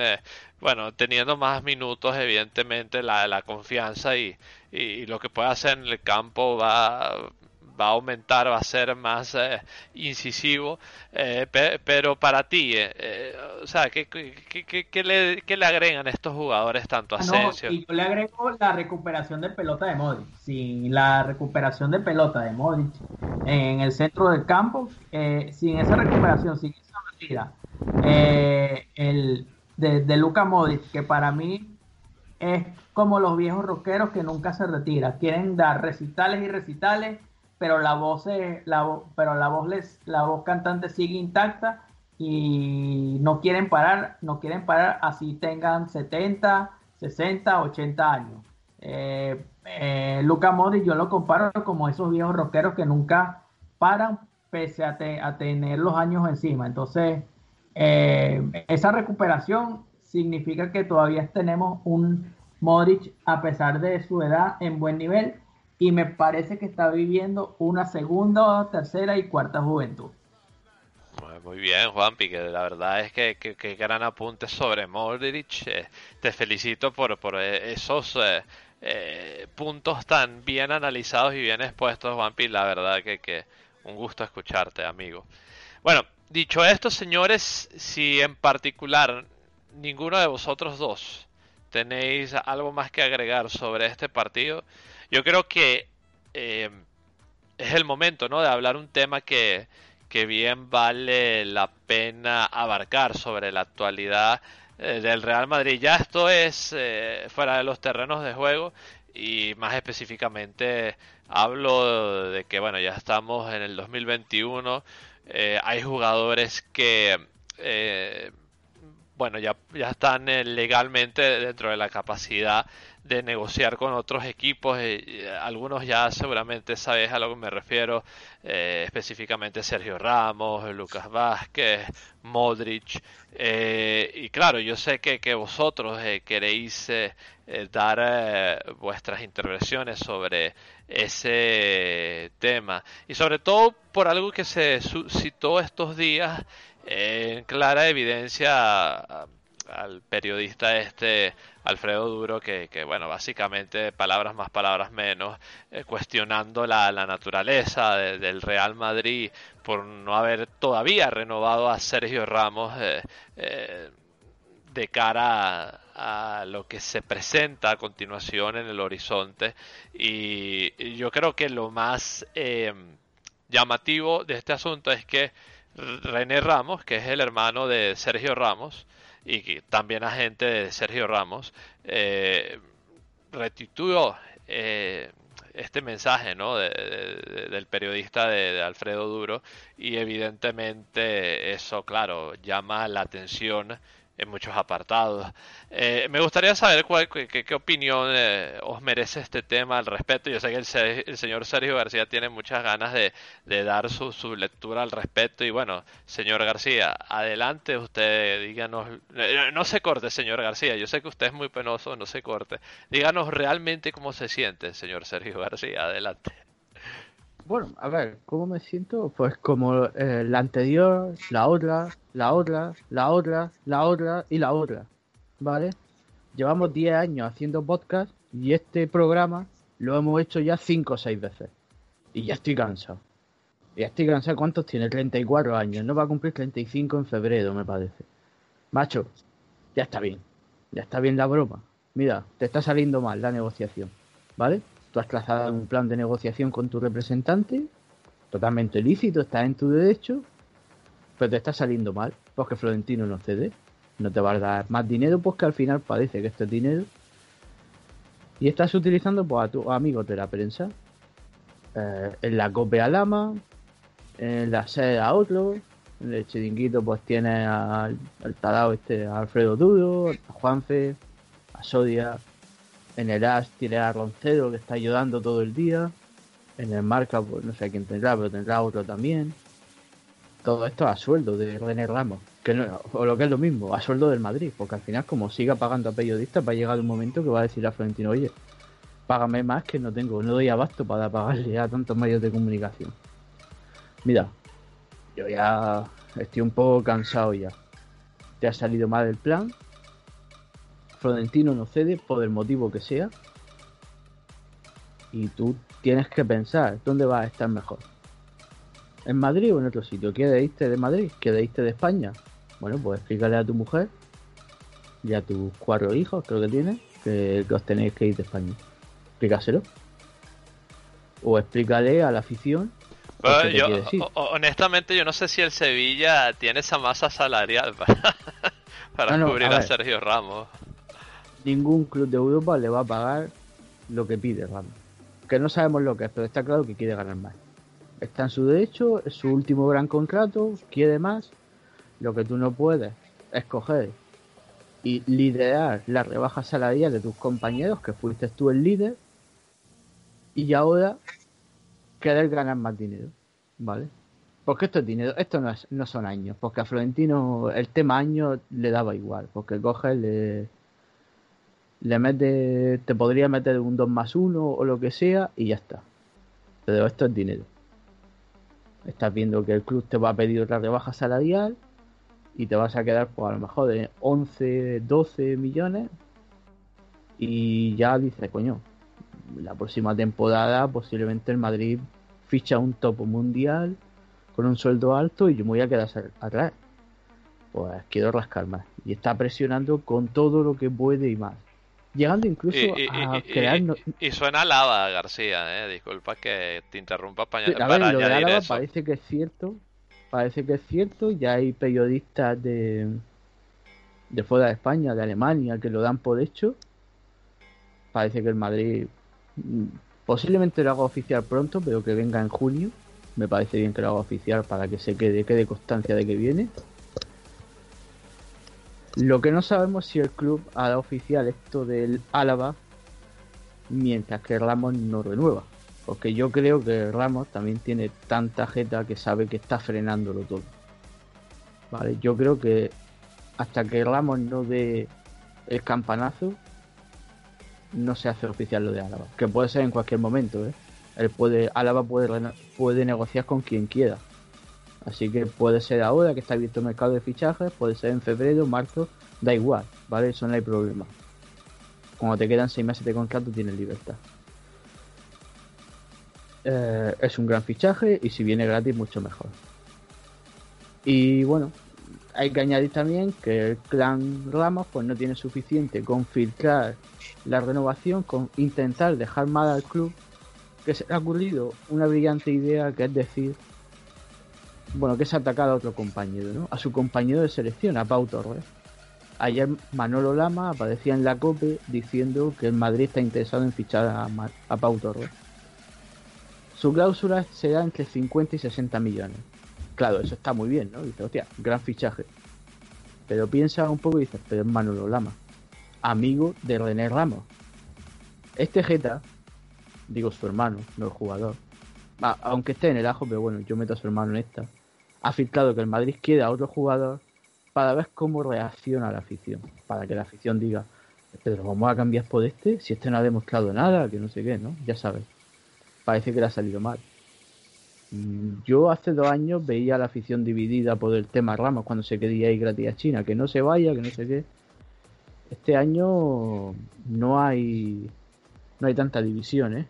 bueno, teniendo más minutos, evidentemente la, la confianza y, y, lo que puede hacer en el campo va, va a aumentar, va a ser más eh, incisivo. Eh, pero para ti, eh, o sea, ¿qué, qué, le, ¿qué, le, agregan estos jugadores tanto a ah, Asensio? y yo le agrego la recuperación de pelota de Modric. Sin la recuperación de pelota de Modric en el centro del campo, sin esa recuperación, sin esa partida, el de, de Luca Modric, que para mí es como los viejos rockeros que nunca se retiran. Quieren dar recitales y recitales, pero la voz, la, pero la voz, les, la voz cantante sigue intacta y no quieren parar, no quieren parar así tengan 70, 60, 80 años. Eh, eh, Luca Modric yo lo comparo como esos viejos rockeros que nunca paran pese a, tener los años encima. Entonces, eh, esa recuperación significa que todavía tenemos un Modric, a pesar de su edad, en buen nivel y me parece que está viviendo una segunda, tercera y cuarta juventud. Muy- bien, Juanpi, que la verdad es que, que- que gran apunte sobre Modric. eh, te felicito por, por eh, esos eh, puntos tan bien analizados y bien expuestos, Juanpi. La verdad que, que un gusto escucharte, amigo. Bueno, dicho esto, señores, si en particular ninguno de vosotros dos tenéis algo más que agregar sobre este partido, yo creo que eh, es el momento, ¿no? De hablar un tema que, que bien vale la pena abarcar sobre la actualidad eh, del Real Madrid. Ya esto es eh, fuera de los terrenos de juego y más específicamente hablo de que, bueno, ya estamos en el 2021. eh, hay jugadores que, bueno, ya, ya están legalmente dentro de la capacidad de negociar con otros equipos. eh, algunos ya seguramente sabes a lo que me refiero, eh, específicamente Sergio Ramos, Lucas Vázquez, Modric. eh, y claro, yo sé que, que vosotros queréis dar vuestras intervenciones sobre ese tema. Y sobre todo por algo que se suscitó estos días en clara evidencia al periodista este Alfredo Duro que, que, bueno básicamente palabras más palabras menos eh, cuestionando la, naturaleza de- del Real Madrid por no haber todavía renovado a Sergio Ramos eh, eh, de cara a, lo que se presenta a continuación en el horizonte. Y, y yo creo que lo más llamativo de este asunto es que René Ramos, que es el hermano de Sergio Ramos y también agente de Sergio Ramos, eh, restituyó eh, este mensaje ¿no? de- de- del periodista de Alfredo Duro y evidentemente eso, claro, llama la atención en muchos apartados. Eh, me gustaría saber cuál, qué, qué- opinión eh, os merece este tema al respecto. Yo sé que el señor Sergio García tiene muchas ganas de, de dar su, su lectura al respecto. Y bueno, señor García, adelante usted, díganos, eh, no se corte, señor García, yo sé que usted es muy penoso, no se corte. Díganos realmente cómo se siente, señor Sergio García, adelante. Bueno, a ver, ¿cómo me siento? Pues como eh, la anterior, la otra, la otra, la otra, la otra y la otra. ¿Vale? Llevamos 10 años haciendo podcast y este programa lo hemos hecho ya 5 o 6 veces. Y ya estoy cansado. Ya estoy cansado. ¿Cuántos tiene? 34 años. No va a cumplir 35 en febrero, me parece. Macho, ya está bien. Ya está bien la broma. Mira, te está saliendo mal la negociación. ¿Vale? Tú has trazado un plan de negociación con tu representante, totalmente lícito, estás en tu derecho, pero te está saliendo mal, porque Florentino no cede, no te va a dar más dinero, pues que al final parece que esto es dinero, y estás utilizando pues, a tus amigos de la prensa, eh, en la COPE a Lama, en la sede a otro, en el chiringuito pues tiene al, al tarado este, a Alfredo Duro, a Juanfe, a Sodia, en el As tiene a Roncero que está ayudando todo el día. En el Marca, pues no sé quién tendrá, pero tendrá otro también. Todo esto a sueldo de René Ramos. Que o lo que es lo mismo, a sueldo del Madrid. Porque al final, como siga pagando a periodistas, va a llegar un momento que va a decir a Florentino, oye, págame más que no tengo, no doy abasto para pagarle a tantos medios de comunicación. Mira, yo ya estoy un poco cansado ya. Te ha salido mal el plan, Florentino no cede por el motivo que sea. Y tú tienes que pensar dónde vas a estar mejor. ¿En Madrid o en otro sitio? ¿Quieres irte de Madrid? ¿Quieres irte de España? Bueno, pues explícale a tu mujer y a tus cuatro hijos, creo que tienes, que, que os tenéis que ir de España. Explícaselo. O explícale a la afición. Bueno, yo, honestamente, yo no sé si el Sevilla tiene esa masa salarial para, para No, no, cubrir a. Sergio Ramos. Ningún club de Europa le va a pagar lo que pide Ramos. Que no sabemos lo que es, pero está claro que quiere ganar más. Está en su derecho, es su último gran contrato, quiere más. Lo que tú no puedes es coger y liderar la rebaja salarial de tus compañeros, que fuiste tú el líder, y ahora querer ganar más dinero. ¿Vale? Porque esto es dinero, esto no, es- no son años, porque a Florentino el tema años le daba igual, porque coge, le, le mete, te podría meter un 2 más 1 o lo que sea y ya está. Pero esto es dinero. Estás viendo que el club te va a pedir otra rebaja salarial y te vas a quedar pues a lo mejor de 11, 12 millones y ya dices, coño, la próxima temporada posiblemente el Madrid ficha un topo mundial con un sueldo alto y yo me voy a quedar atrás. Pues quiero rascar más. Y está presionando con todo lo que puede y más. Llegando incluso a crear... Y, suena lava, García, ¿eh? Disculpa que te interrumpa para, a ver, lo de Álava parece que es cierto. Parece que es cierto. Ya hay periodistas de, de fuera de España, de Alemania, que lo dan por hecho. Parece que el Madrid mm, posiblemente lo haga oficial pronto, pero que venga en junio. Me parece bien que lo haga oficial para que se quede, quede constancia de que viene. Lo que no sabemos si el club hará oficial esto del Álava mientras que Ramos no renueva. Porque yo creo que Ramos también tiene tanta jeta que sabe que está frenándolo todo. Vale, yo creo que hasta que Ramos no dé el campanazo, no se hace oficial lo de Álava. Que puede ser en cualquier momento, ¿eh? Él Álava puede negociar con quien quiera. Así que puede ser ahora que está abierto el mercado de fichajes, puede ser en febrero, marzo, da igual, ¿vale? Eso no hay problema. Cuando te quedan seis meses de contrato tienes libertad. Eh, es un gran fichaje y si viene gratis mucho mejor. Y bueno, hay que añadir también que el clan Ramos pues no tiene suficiente con filtrar la renovación, con intentar dejar mal al club, que se ha ocurrido una brillante idea que es decir bueno, que se ha atacado a otro compañero, ¿no? A su compañero de selección, a Pau Torres. Ayer Manolo Lama aparecía en la COPE diciendo que el Madrid está interesado en fichar a, Pau Torres. Su cláusula será entre 50 y 60 millones. Claro, eso está muy bien, ¿no? Dice, hostia, gran fichaje. Pero piensa un poco y dice, pero es Manolo Lama, amigo de René Ramos. Este Jeta, digo su hermano, no el jugador, aunque esté en el ajo, pero bueno, yo meto a su hermano en esta ha filtrado que el Madrid quiere a otro jugador para ver cómo reacciona la afición. Para que la afición diga, pero vamos a cambiar por este, si este no ha demostrado nada, que no sé qué, ¿no? Ya sabes. Parece que le ha salido mal. Mm, yo hace dos años veía a la afición dividida por el tema Ramos cuando se quería ir gratis a China, que no se vaya, que no sé qué. Este año no hay no hay tanta división, ¿eh?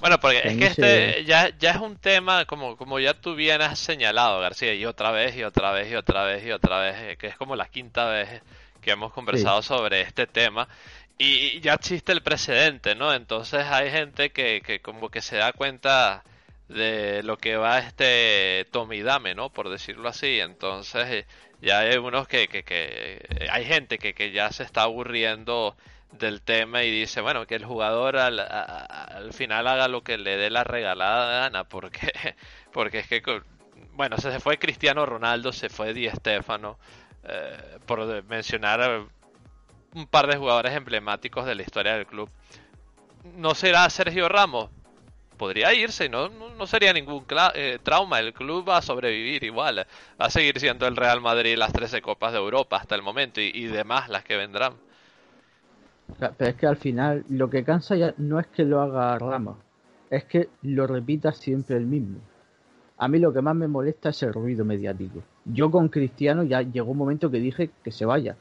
Bueno, porque es que este ya, ya es un tema, como, como ya tú bien has señalado, García, y otra vez, y otra vez, y otra vez, y otra vez, eh, que es como la quinta vez que hemos conversado sobre este tema. Y ya existe el precedente, ¿no? Entonces hay gente que, que como que se da cuenta de lo que va este Tomidame, ¿no? Por decirlo así. Entonces eh, ya hay unos que, que, que hay gente que, que ya se está aburriendo del tema y dice, bueno, que el jugador al, al final haga lo que le dé la regalada gana, porque, porque es que, bueno, se fue Cristiano Ronaldo, se fue Di Stefano, eh, por mencionar un par de jugadores emblemáticos de la historia del club. ¿No será Sergio Ramos? Podría irse, no, no, sería ningún eh, trauma. El club va a sobrevivir igual. Va a seguir siendo el Real Madrid las 13 Copas de Europa hasta el momento y, y demás las que vendrán. Pero es que al final lo que cansa ya no es que lo haga Ramos, es que lo repita siempre el mismo. A mí lo que más me molesta es el ruido mediático. Yo con Cristiano ya llegó un momento que dije que se vaya,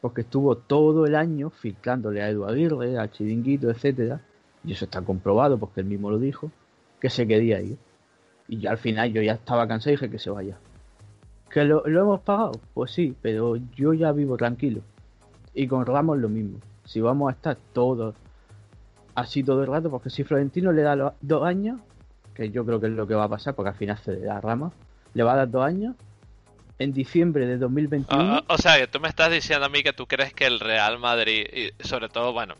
porque estuvo todo el año filtrándole a Edu Aguirre, a Chiringuito, etcétera, y eso está comprobado porque él mismo lo dijo, que se quería ir. Y al final yo ya estaba cansado y dije que se vaya. ¿Que lo, lo hemos pagado? Pues sí, pero yo ya vivo tranquilo. Y con Ramos lo mismo si vamos a estar todos así todo el rato, porque si Florentino le da dos años, que yo creo que es lo que va a pasar, porque al final se le da Ramos, le va a dar dos años, en diciembre de 2021. Ah, ah, o sea, que tú me estás diciendo a mí que tú crees que el Real Madrid, y sobre todo, bueno,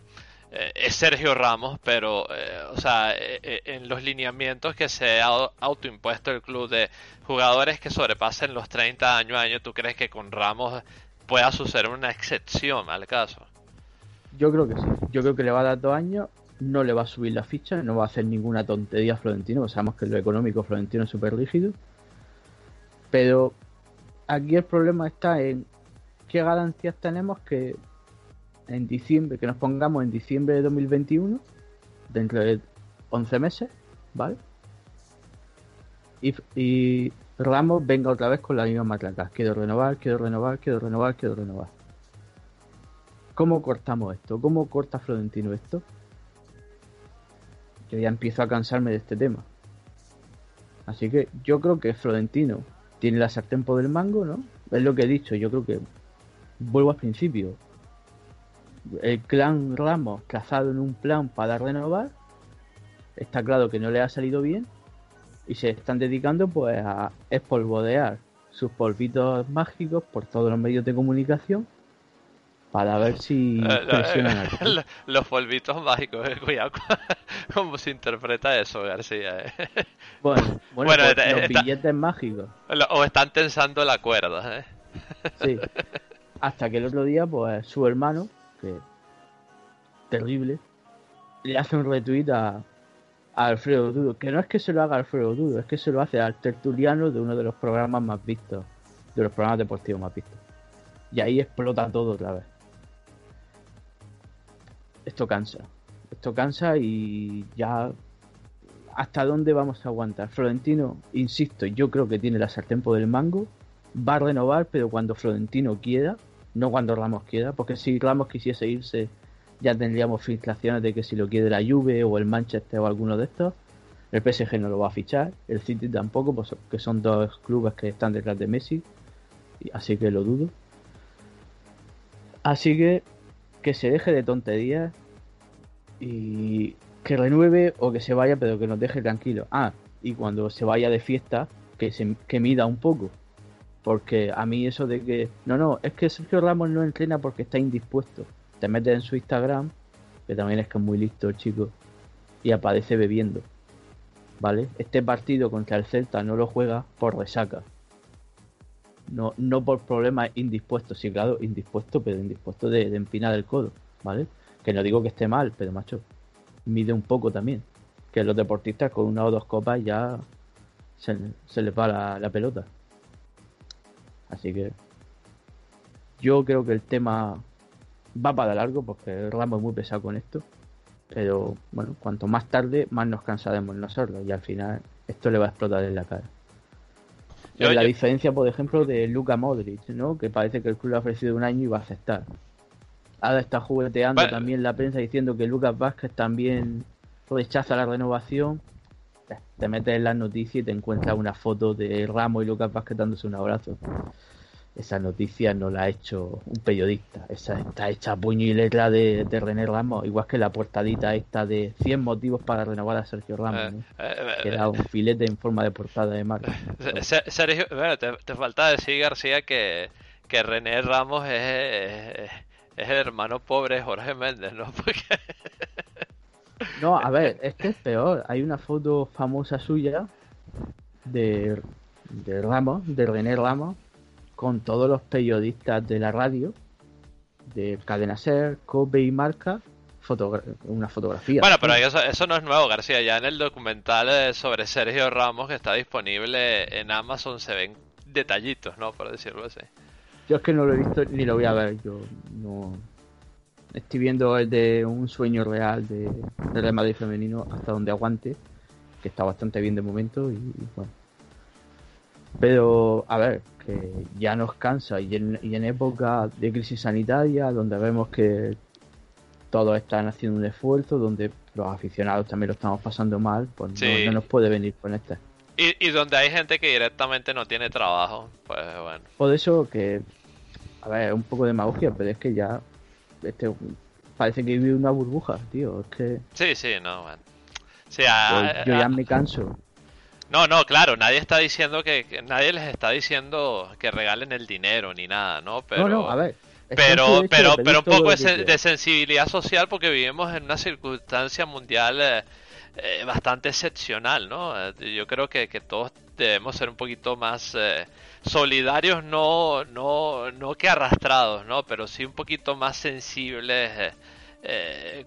eh, es Sergio Ramos, pero, eh, o sea, eh, en los lineamientos que se ha autoimpuesto el club de jugadores que sobrepasen los 30 años, año, ¿tú crees que con Ramos pueda suceder una excepción al caso? Yo creo que sí. Yo creo que le va a dar dos años, no le va a subir la ficha, no va a hacer ninguna tontería a Florentino, porque sabemos que lo económico Florentino es súper rígido. Pero aquí el problema está en qué garantías tenemos que en diciembre, que nos pongamos en diciembre de 2021, dentro de 11 meses, ¿vale? y, Ramos venga otra vez con la misma matraca. Quiero renovar, quiero renovar, quiero renovar, quiero renovar. ¿Cómo cortamos esto? ¿Cómo corta Florentino esto? Yo ya empiezo a cansarme de este tema. Así que yo creo que Florentino tiene la sartén por el mango, ¿no? Es lo que he dicho, yo creo que vuelvo al principio. El clan Ramos trazado en un plan para renovar, está claro que no le ha salido bien y se están dedicando pues a espolvorear sus polvitos mágicos por todos los medios de comunicación para ver si Eh, presionan al eh, Los polvitos mágicos, eh, cuidado cómo se interpreta eso, García. eh. Bueno, bueno, Bueno, pues, está- los está- billetes mágicos. O están tensando la cuerda, ¿eh? Sí. Hasta que el otro día, pues su hermano, que terrible, le hace un retweet a, a Alfredo Dudo. Que no es que se lo haga Alfredo Dudo, es que se lo hace al tertuliano de uno de los programas más vistos, de los programas deportivos más vistos. Y ahí explota todo otra vez. Esto cansa. Esto cansa y ya. ¿Hasta dónde vamos a aguantar? Florentino, insisto, yo creo que tiene la sartén por el mango. Va a renovar, pero cuando Florentino quiera, no cuando Ramos quiera, porque si Ramos quisiese irse, ya tendríamos filtraciones de que si lo quiere la Juve o el Manchester o alguno de estos. El PSG no lo va a fichar, el City tampoco, pues, que son dos clubes que están detrás de Messi, así que lo dudo. Así que que se deje de tonterías y que renueve o que se vaya, pero que nos deje tranquilos. Ah, y cuando se vaya de fiesta, que se que mida un poco. Porque a mí eso de que, no, no, es que Sergio Ramos no entrena porque está indispuesto. Te metes en su Instagram, que también es que es muy listo chico, y aparece bebiendo. ¿Vale? Este partido contra el Celta no lo juega por resaca. No, no por problemas indispuestos, sí, claro, indispuesto, pero indispuesto de, de empinar el codo, ¿vale? Que no digo que esté mal, pero macho, mide un poco también. Que los deportistas con una o dos copas ya se, se les va la, la pelota. Así que yo creo que el tema va para largo porque Ramos es muy pesado con esto. Pero bueno, cuanto más tarde, más nos cansaremos nosotros y al final esto le va a explotar en la cara. Yo- la yo- diferencia, por ejemplo, de Luka Modric, ¿no? Que parece que el club le ha ofrecido un año y va a aceptar. Ahora está jugueteando Bueno. también la prensa diciendo que Lucas Vázquez también rechaza la renovación. Te- Te metes en las noticias y te encuentras una foto de Ramos y Lucas Vázquez dándose un abrazo. Esa noticia no la ha hecho un periodista. Esa está hecha puño y letra de, de René Ramos, igual que la portadita esta de 100 motivos para renovar a Sergio Ramos. ¿no? Eh, eh, Que era un filete en forma de portada de marca. Se- Se- Sergio, bueno, te, te falta decir, García, que, que René Ramos es, es, es el hermano pobre de Jorge Méndez, ¿no? Porque No, a ver, es que es peor. Hay una foto famosa suya de, de Ramos, de René Ramos, con todos los periodistas de la radio, de Cadena Ser, Cope y Marca, fotogra- una fotografía. Bueno, pero eso, eso no es nuevo, García. Ya en el documental eh, sobre Sergio Ramos que está disponible en Amazon se ven detallitos, ¿no? Por decirlo así. Yo es que no lo he visto ni lo voy a ver. Yo no. Estoy viendo el de un sueño real de, Real Madrid femenino hasta donde aguante, que está bastante bien de momento y, y bueno. Pero, a ver, que ya nos cansa y en, y en época de crisis sanitaria, donde vemos que todos están haciendo un esfuerzo, donde los aficionados también lo estamos pasando mal, pues no- Sí. no, nos puede venir con esta. Y, y donde hay gente que directamente no tiene trabajo, pues bueno. Por eso que, a ver, un poco de demagogia, pero es que ya este parece que vive una burbuja, tío. Es que Sí, sí, no, bueno. Sí, yo, a- yo a- ya me canso. No, no, claro, nadie está diciendo que, que- nadie les está diciendo que regalen el dinero ni nada, ¿no? Pero, no, no, a ver. pero, pero, pero un poco de, sensibilidad social porque vivimos en una circunstancia mundial eh, eh, bastante excepcional, ¿no? Eh, Yo creo que, que todos debemos ser un poquito más eh, solidarios, no, no, no que arrastrados, ¿no? Pero sí un poquito más sensibles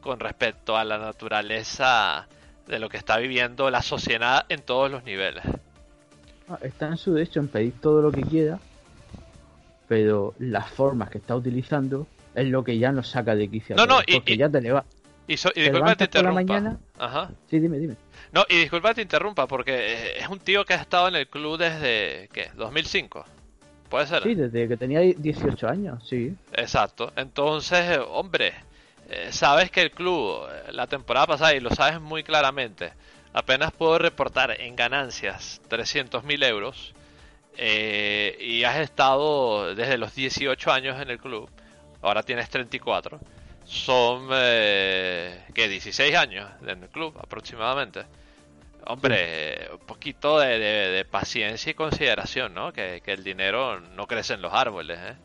con respecto a la naturaleza de lo que está viviendo la sociedad en todos los niveles. Ah, Está en su derecho en pedir todo lo que quiera, pero las formas que está utilizando es lo que ya nos saca de quicio. No, no, y- porque y- ya te Y, so- y Te disculpa te interrumpa. mañana. Ajá. Sí, dime, dime. No, y disculpa te interrumpa porque eh, es un tío que ha estado en el club desde, ¿qué? 2005. ¿Puede ser? Sí, desde que tenía 18 años, sí. Exacto. Entonces, eh, hombre, sabes que el club eh, la temporada pasada, y lo sabes muy claramente, apenas pudo reportar en ganancias 300.000 euros eh, y has estado desde los 18 años en el club, ahora tienes 34, son, eh, ¿qué? 16 años en el club aproximadamente. Hombre, un poquito de, de- de paciencia y consideración, ¿no? Que, que el dinero no crece en los árboles, ¿eh?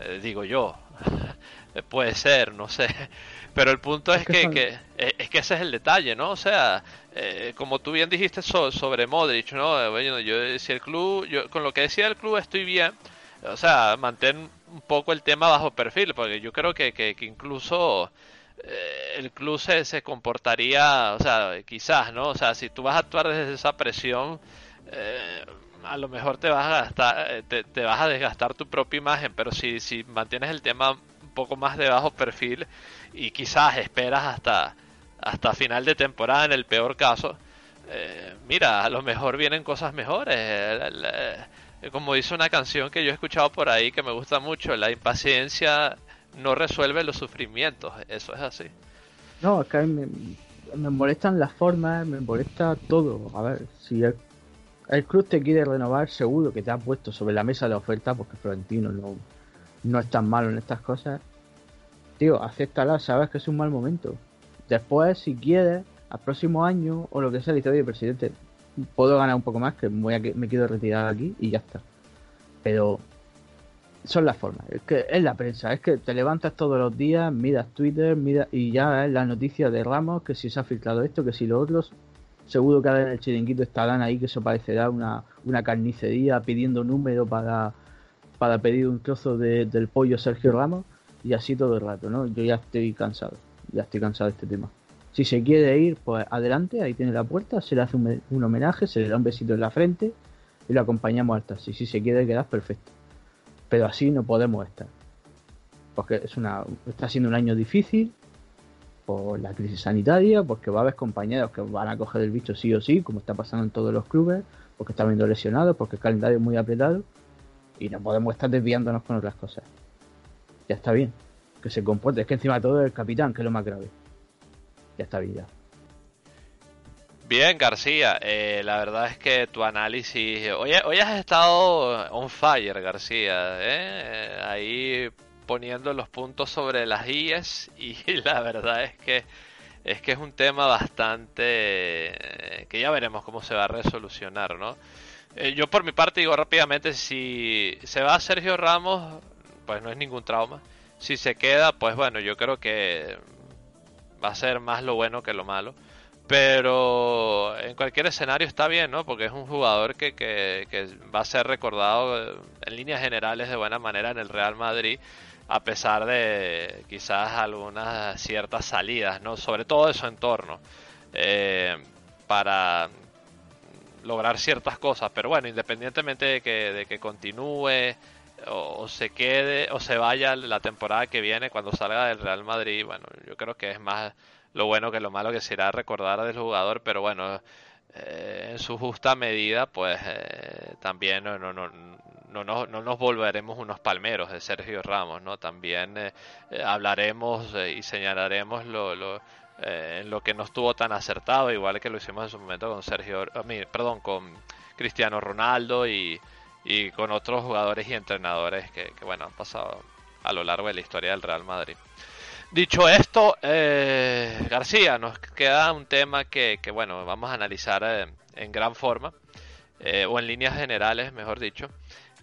Eh, digo yo. Puede ser, no sé. Pero el punto es, Es que que, eh, es que ese es el detalle, ¿no? O sea, eh, como tú bien dijiste so- sobre Modric, ¿no? Eh, Bueno, yo si el club, yo con lo que decía el club estoy bien. O sea, mantén un poco el tema bajo perfil, porque yo creo que, que, incluso eh, el club se, se comportaría, o sea, quizás, ¿no? O sea, si tú vas a actuar desde esa presión, eh, a lo mejor te vas a gastar, eh, te, te vas a desgastar tu propia imagen, pero si, si mantienes el tema poco más de bajo perfil y quizás esperas hasta, hasta final de temporada en el peor caso, eh, mira, a lo mejor vienen cosas mejores. Como dice una canción que yo he escuchado por ahí que me gusta mucho, la impaciencia no resuelve los sufrimientos, eso es así. No, es que a mí me, me molestan las formas, me molesta todo. A ver, si el, el club te quiere renovar, seguro que te ha puesto sobre la mesa la oferta, porque Florentino no, no es tan malo en estas cosas. Tío, acéptala, sabes que es un mal momento. Después, si quieres, al próximo año o lo que sea, dice, oye, presidente, puedo ganar un poco más, que voy a, me quiero retirar aquí y ya está. Pero son las formas. Es que es la prensa, es que te levantas todos los días, miras Twitter, mira y ya es la noticia de Ramos, que si se ha filtrado esto, que si lo otro, seguro que ahora en el chiringuito estarán ahí que eso parecerá una, una carnicería pidiendo número para, para pedir un trozo de- del pollo Sergio Ramos y así todo el rato, ¿no? Yo ya estoy cansado, ya estoy cansado de este tema. Si se quiere ir, pues adelante, ahí tiene la puerta, se le hace un, un homenaje, se le da un besito en la frente y lo acompañamos al taxi. Si se quiere quedar, perfecto pero así no podemos estar. Porque es una, está siendo un año difícil por la crisis sanitaria, porque va a haber compañeros que van a coger el bicho sí o sí, como está pasando en todos los clubes, porque están viendo lesionados, porque el calendario es muy apretado y no podemos estar desviándonos con otras cosas. Ya está bien, que se comporte, es que encima de todo es el capitán, que es lo más grave. Ya está bien, ya. Bien, García, eh, la verdad es que tu análisis... Hoy, hoy has estado on fire, García, ¿eh? Ahí poniendo los puntos sobre las IES y la verdad es que es que es un tema bastante eh, que ya veremos cómo se va a resolucionar, ¿no? Eh, yo por mi parte digo rápidamente, si se va Sergio Ramos, pues no es ningún trauma. Si se queda, pues bueno, yo creo que va a ser más lo bueno que lo malo. Pero en cualquier escenario está bien, ¿no? Porque es un jugador que, que, va a ser recordado eh, en líneas generales de buena manera en el Real Madrid, a pesar de quizás algunas ciertas salidas, ¿no? Sobre todo de su entorno, eh, para lograr ciertas cosas. Pero bueno, independientemente de que, de que continúe o, se quede o se vaya la temporada que viene cuando salga del Real Madrid, bueno, yo creo que es más lo bueno que lo malo que será recordar del jugador, pero bueno, eh, en su justa medida, pues eh, también no, no, no, no, no, no nos volveremos unos palmeros de Sergio Ramos, ¿no? También eh, eh, hablaremos eh, y señalaremos lo, lo, eh, en lo que no estuvo tan acertado, igual que lo hicimos en su momento con Sergio, a mí, perdón, con Cristiano Ronaldo y, y con otros jugadores y entrenadores que, bueno, han pasado a lo largo de la historia del Real Madrid. Dicho esto, eh, García, nos queda un tema que, que bueno, vamos a analizar eh, en gran forma, o en líneas generales, mejor dicho.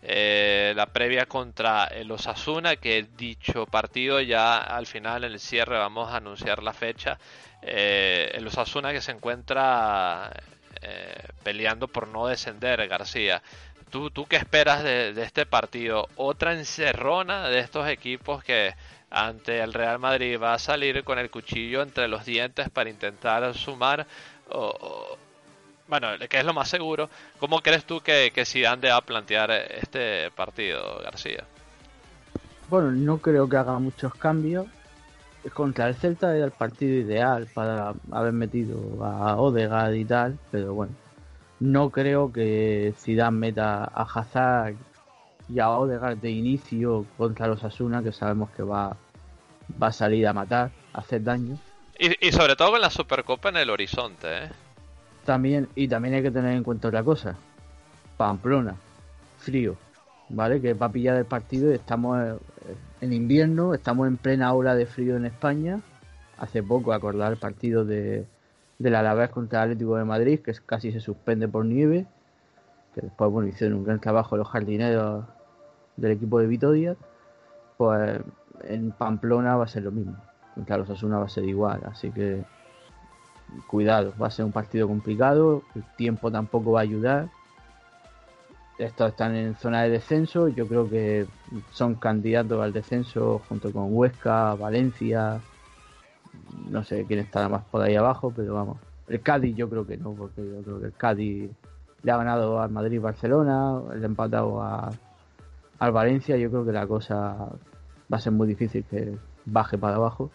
Eh, la previa contra el Osasuna, que dicho partido ya al final, en el cierre, vamos a anunciar la fecha. Eh, el Osasuna que se encuentra eh, peleando por no descender, García. ¿Tú, ¿Tú qué esperas de, de este partido? ¿Otra encerrona de estos equipos que ante el Real Madrid va a salir con el cuchillo entre los dientes para intentar sumar o, bueno, que es lo más seguro. ¿Cómo crees tú que, que Zidane va a plantear este partido, García? Bueno, no creo que haga muchos cambios. contra el Celta era el partido ideal para haber metido a Odegaard y tal, pero bueno, no creo que Zidane meta a Hazard y a Odegaard de inicio contra los Asuna, que sabemos que va, va a salir a matar, a hacer daño. Y, y sobre todo con la Supercopa en el horizonte, ¿eh? También, y también hay que tener en cuenta otra cosa. Pamplona, frío, ¿vale? Que va a pillar el partido y estamos eh, en invierno, estamos en plena ola de frío en España. Hace poco acordar el partido de, del Alavés contra el Atlético de Madrid, que casi se suspende por nieve. Que después, bueno, hicieron un gran trabajo los jardineros del equipo de Vitoria. Pues en Pamplona va a ser lo mismo. Contra los Asuna va a ser igual, así que cuidado, va a ser un partido complicado, el tiempo tampoco va a ayudar. Estos están en zona de descenso, yo creo que son candidatos al descenso junto con Huesca, Valencia, no sé quién estará más por ahí abajo, pero vamos. El Cádiz yo creo que no, porque yo creo que el Cádiz le ha ganado al Madrid Barcelona, le ha empatado al Valencia, yo creo que la cosa va a ser muy difícil que baje para abajo.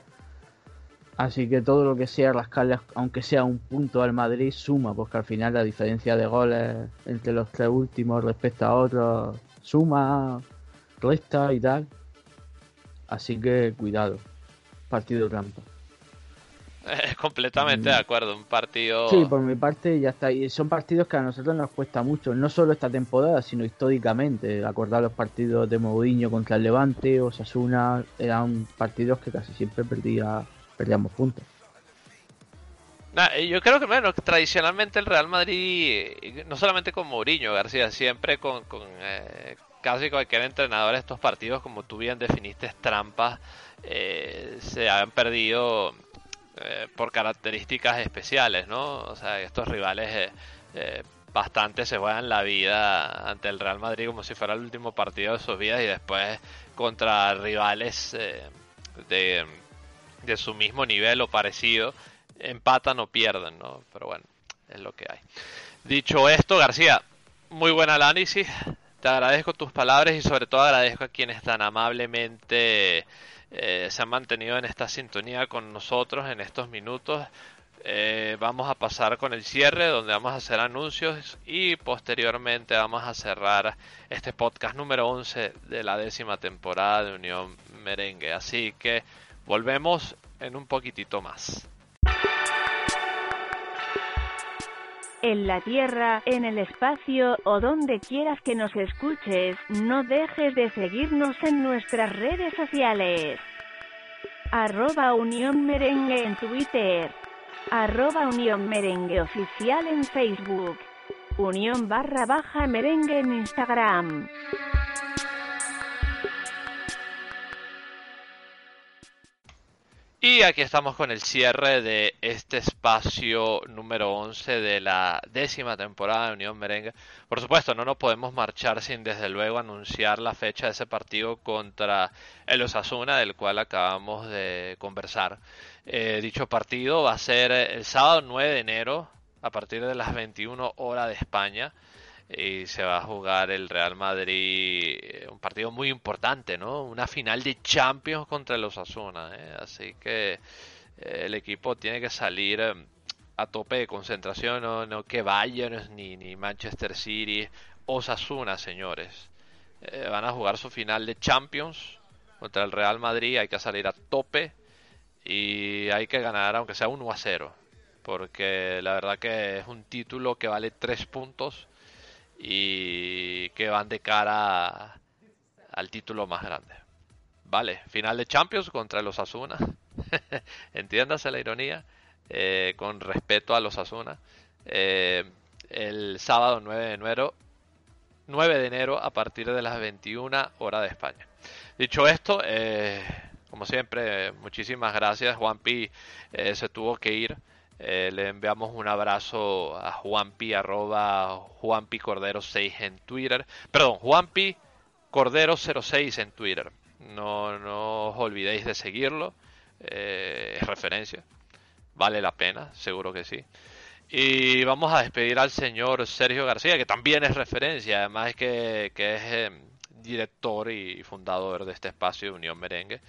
Así que todo lo que sea rascarle, aunque sea un punto al Madrid, suma, porque al final la diferencia de goles entre los tres últimos respecto a otros suma, resta y tal. Así que cuidado, partido trampa. completamente de acuerdo, un partido... Sí, por mi parte ya está. Y son partidos que a nosotros nos cuesta mucho, no solo esta temporada, sino históricamente. Acordar los partidos de Mourinho contra el Levante o Sasuna, eran partidos que casi siempre perdía perdíamos puntos. Nah, yo creo que, tradicionalmente el Real Madrid, no solamente con Mourinho García, siempre con, eh, casi cualquier entrenador, estos partidos, como tú bien definiste, trampas, eh, se han perdido eh, por características especiales, ¿no? O sea, estos rivales bastante se juegan la vida ante el Real Madrid como si fuera el último partido de sus vidas y después contra rivales de de su mismo nivel o parecido, empatan o pierden, ¿no? Pero bueno, es lo que hay. Dicho esto, García, muy buen análisis. Te agradezco tus palabras y sobre todo agradezco a quienes tan amablemente eh, se han mantenido en esta sintonía con nosotros en estos minutos. Eh, vamos a pasar con el cierre donde vamos a hacer anuncios y posteriormente vamos a cerrar este podcast número 11 de la décima temporada de Unión Merengue. Así que Volvemos en un poquitito más. En la Tierra, en el espacio o donde quieras que nos escuches, no dejes de seguirnos en nuestras redes sociales. Arroba Unión Merengue en Twitter. Arroba Unión Merengue Oficial en Facebook. Unión barra baja merengue en Instagram. Y aquí estamos con el cierre de este espacio número 11 de la décima temporada de Unión Merengue. Por supuesto, no nos podemos marchar sin desde luego anunciar la fecha de ese partido contra el Osasuna, del cual acabamos de conversar. Eh, dicho partido va a ser el sábado 9 de enero a partir de las 21 horas de España y se va a jugar el Real Madrid, eh, un partido muy importante, ¿no? Una final de Champions contra los Osasuna, ¿eh? así que eh, el equipo tiene que salir a tope de concentración, no, no que Bayern ni, ni Manchester City, Osasuna, señores. van a jugar su final de Champions contra el Real Madrid, hay que salir a tope y hay que ganar aunque sea 1 a 0, porque la verdad que es un título que vale 3 puntos y que van de cara al título más grande. Vale, final de Champions contra los Asuna. Entiéndase la ironía. Eh, con respeto a los Asuna. Eh, el sábado 9 de enero 9 de enero a partir de las 21 horas de España. Dicho esto, eh, como siempre, muchísimas gracias. Juanpi se tuvo que ir. Eh, le enviamos un abrazo a Juanpi, arroba Juanpi Cordero 6 en Twitter. Perdón, Juanpi Cordero 06 en Twitter. No, no os olvidéis de seguirlo. Eh, es referencia. Vale la pena, seguro que sí. Y vamos a despedir al señor Sergio García, que también es referencia, además que, que es eh, director y fundador de este espacio de Unión Merengue.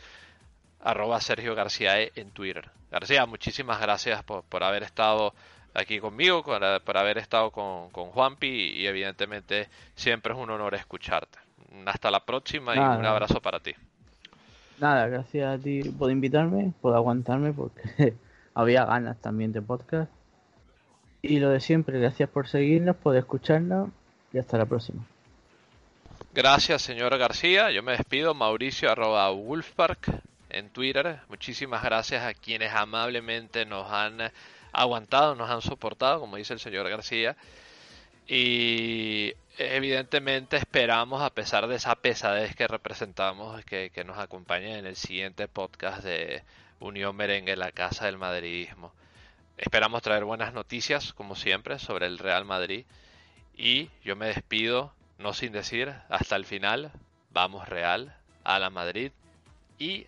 Arroba Sergio García E en Twitter. García, muchísimas gracias por, por haber estado aquí conmigo, por, por haber estado con, con Juanpi y, evidentemente siempre es un honor escucharte. Hasta la próxima y un abrazo para ti. Nada, gracias a ti por invitarme, por aguantarme, porque había ganas también de podcast. Y lo de siempre, gracias por seguirnos, por escucharnos y hasta la próxima. Gracias, señor García. Yo me despido. Mauricio arroba Wolfpark en Twitter. Muchísimas gracias a quienes amablemente nos han aguantado, nos han soportado, como dice el señor García. Y evidentemente esperamos, a pesar de esa pesadez que representamos, que, nos acompañe en el siguiente podcast de Unión Merengue, la Casa del Madridismo. Esperamos traer buenas noticias, como siempre, sobre el Real Madrid. Y yo me despido, no sin decir, hasta el final, vamos Real, a la Madrid y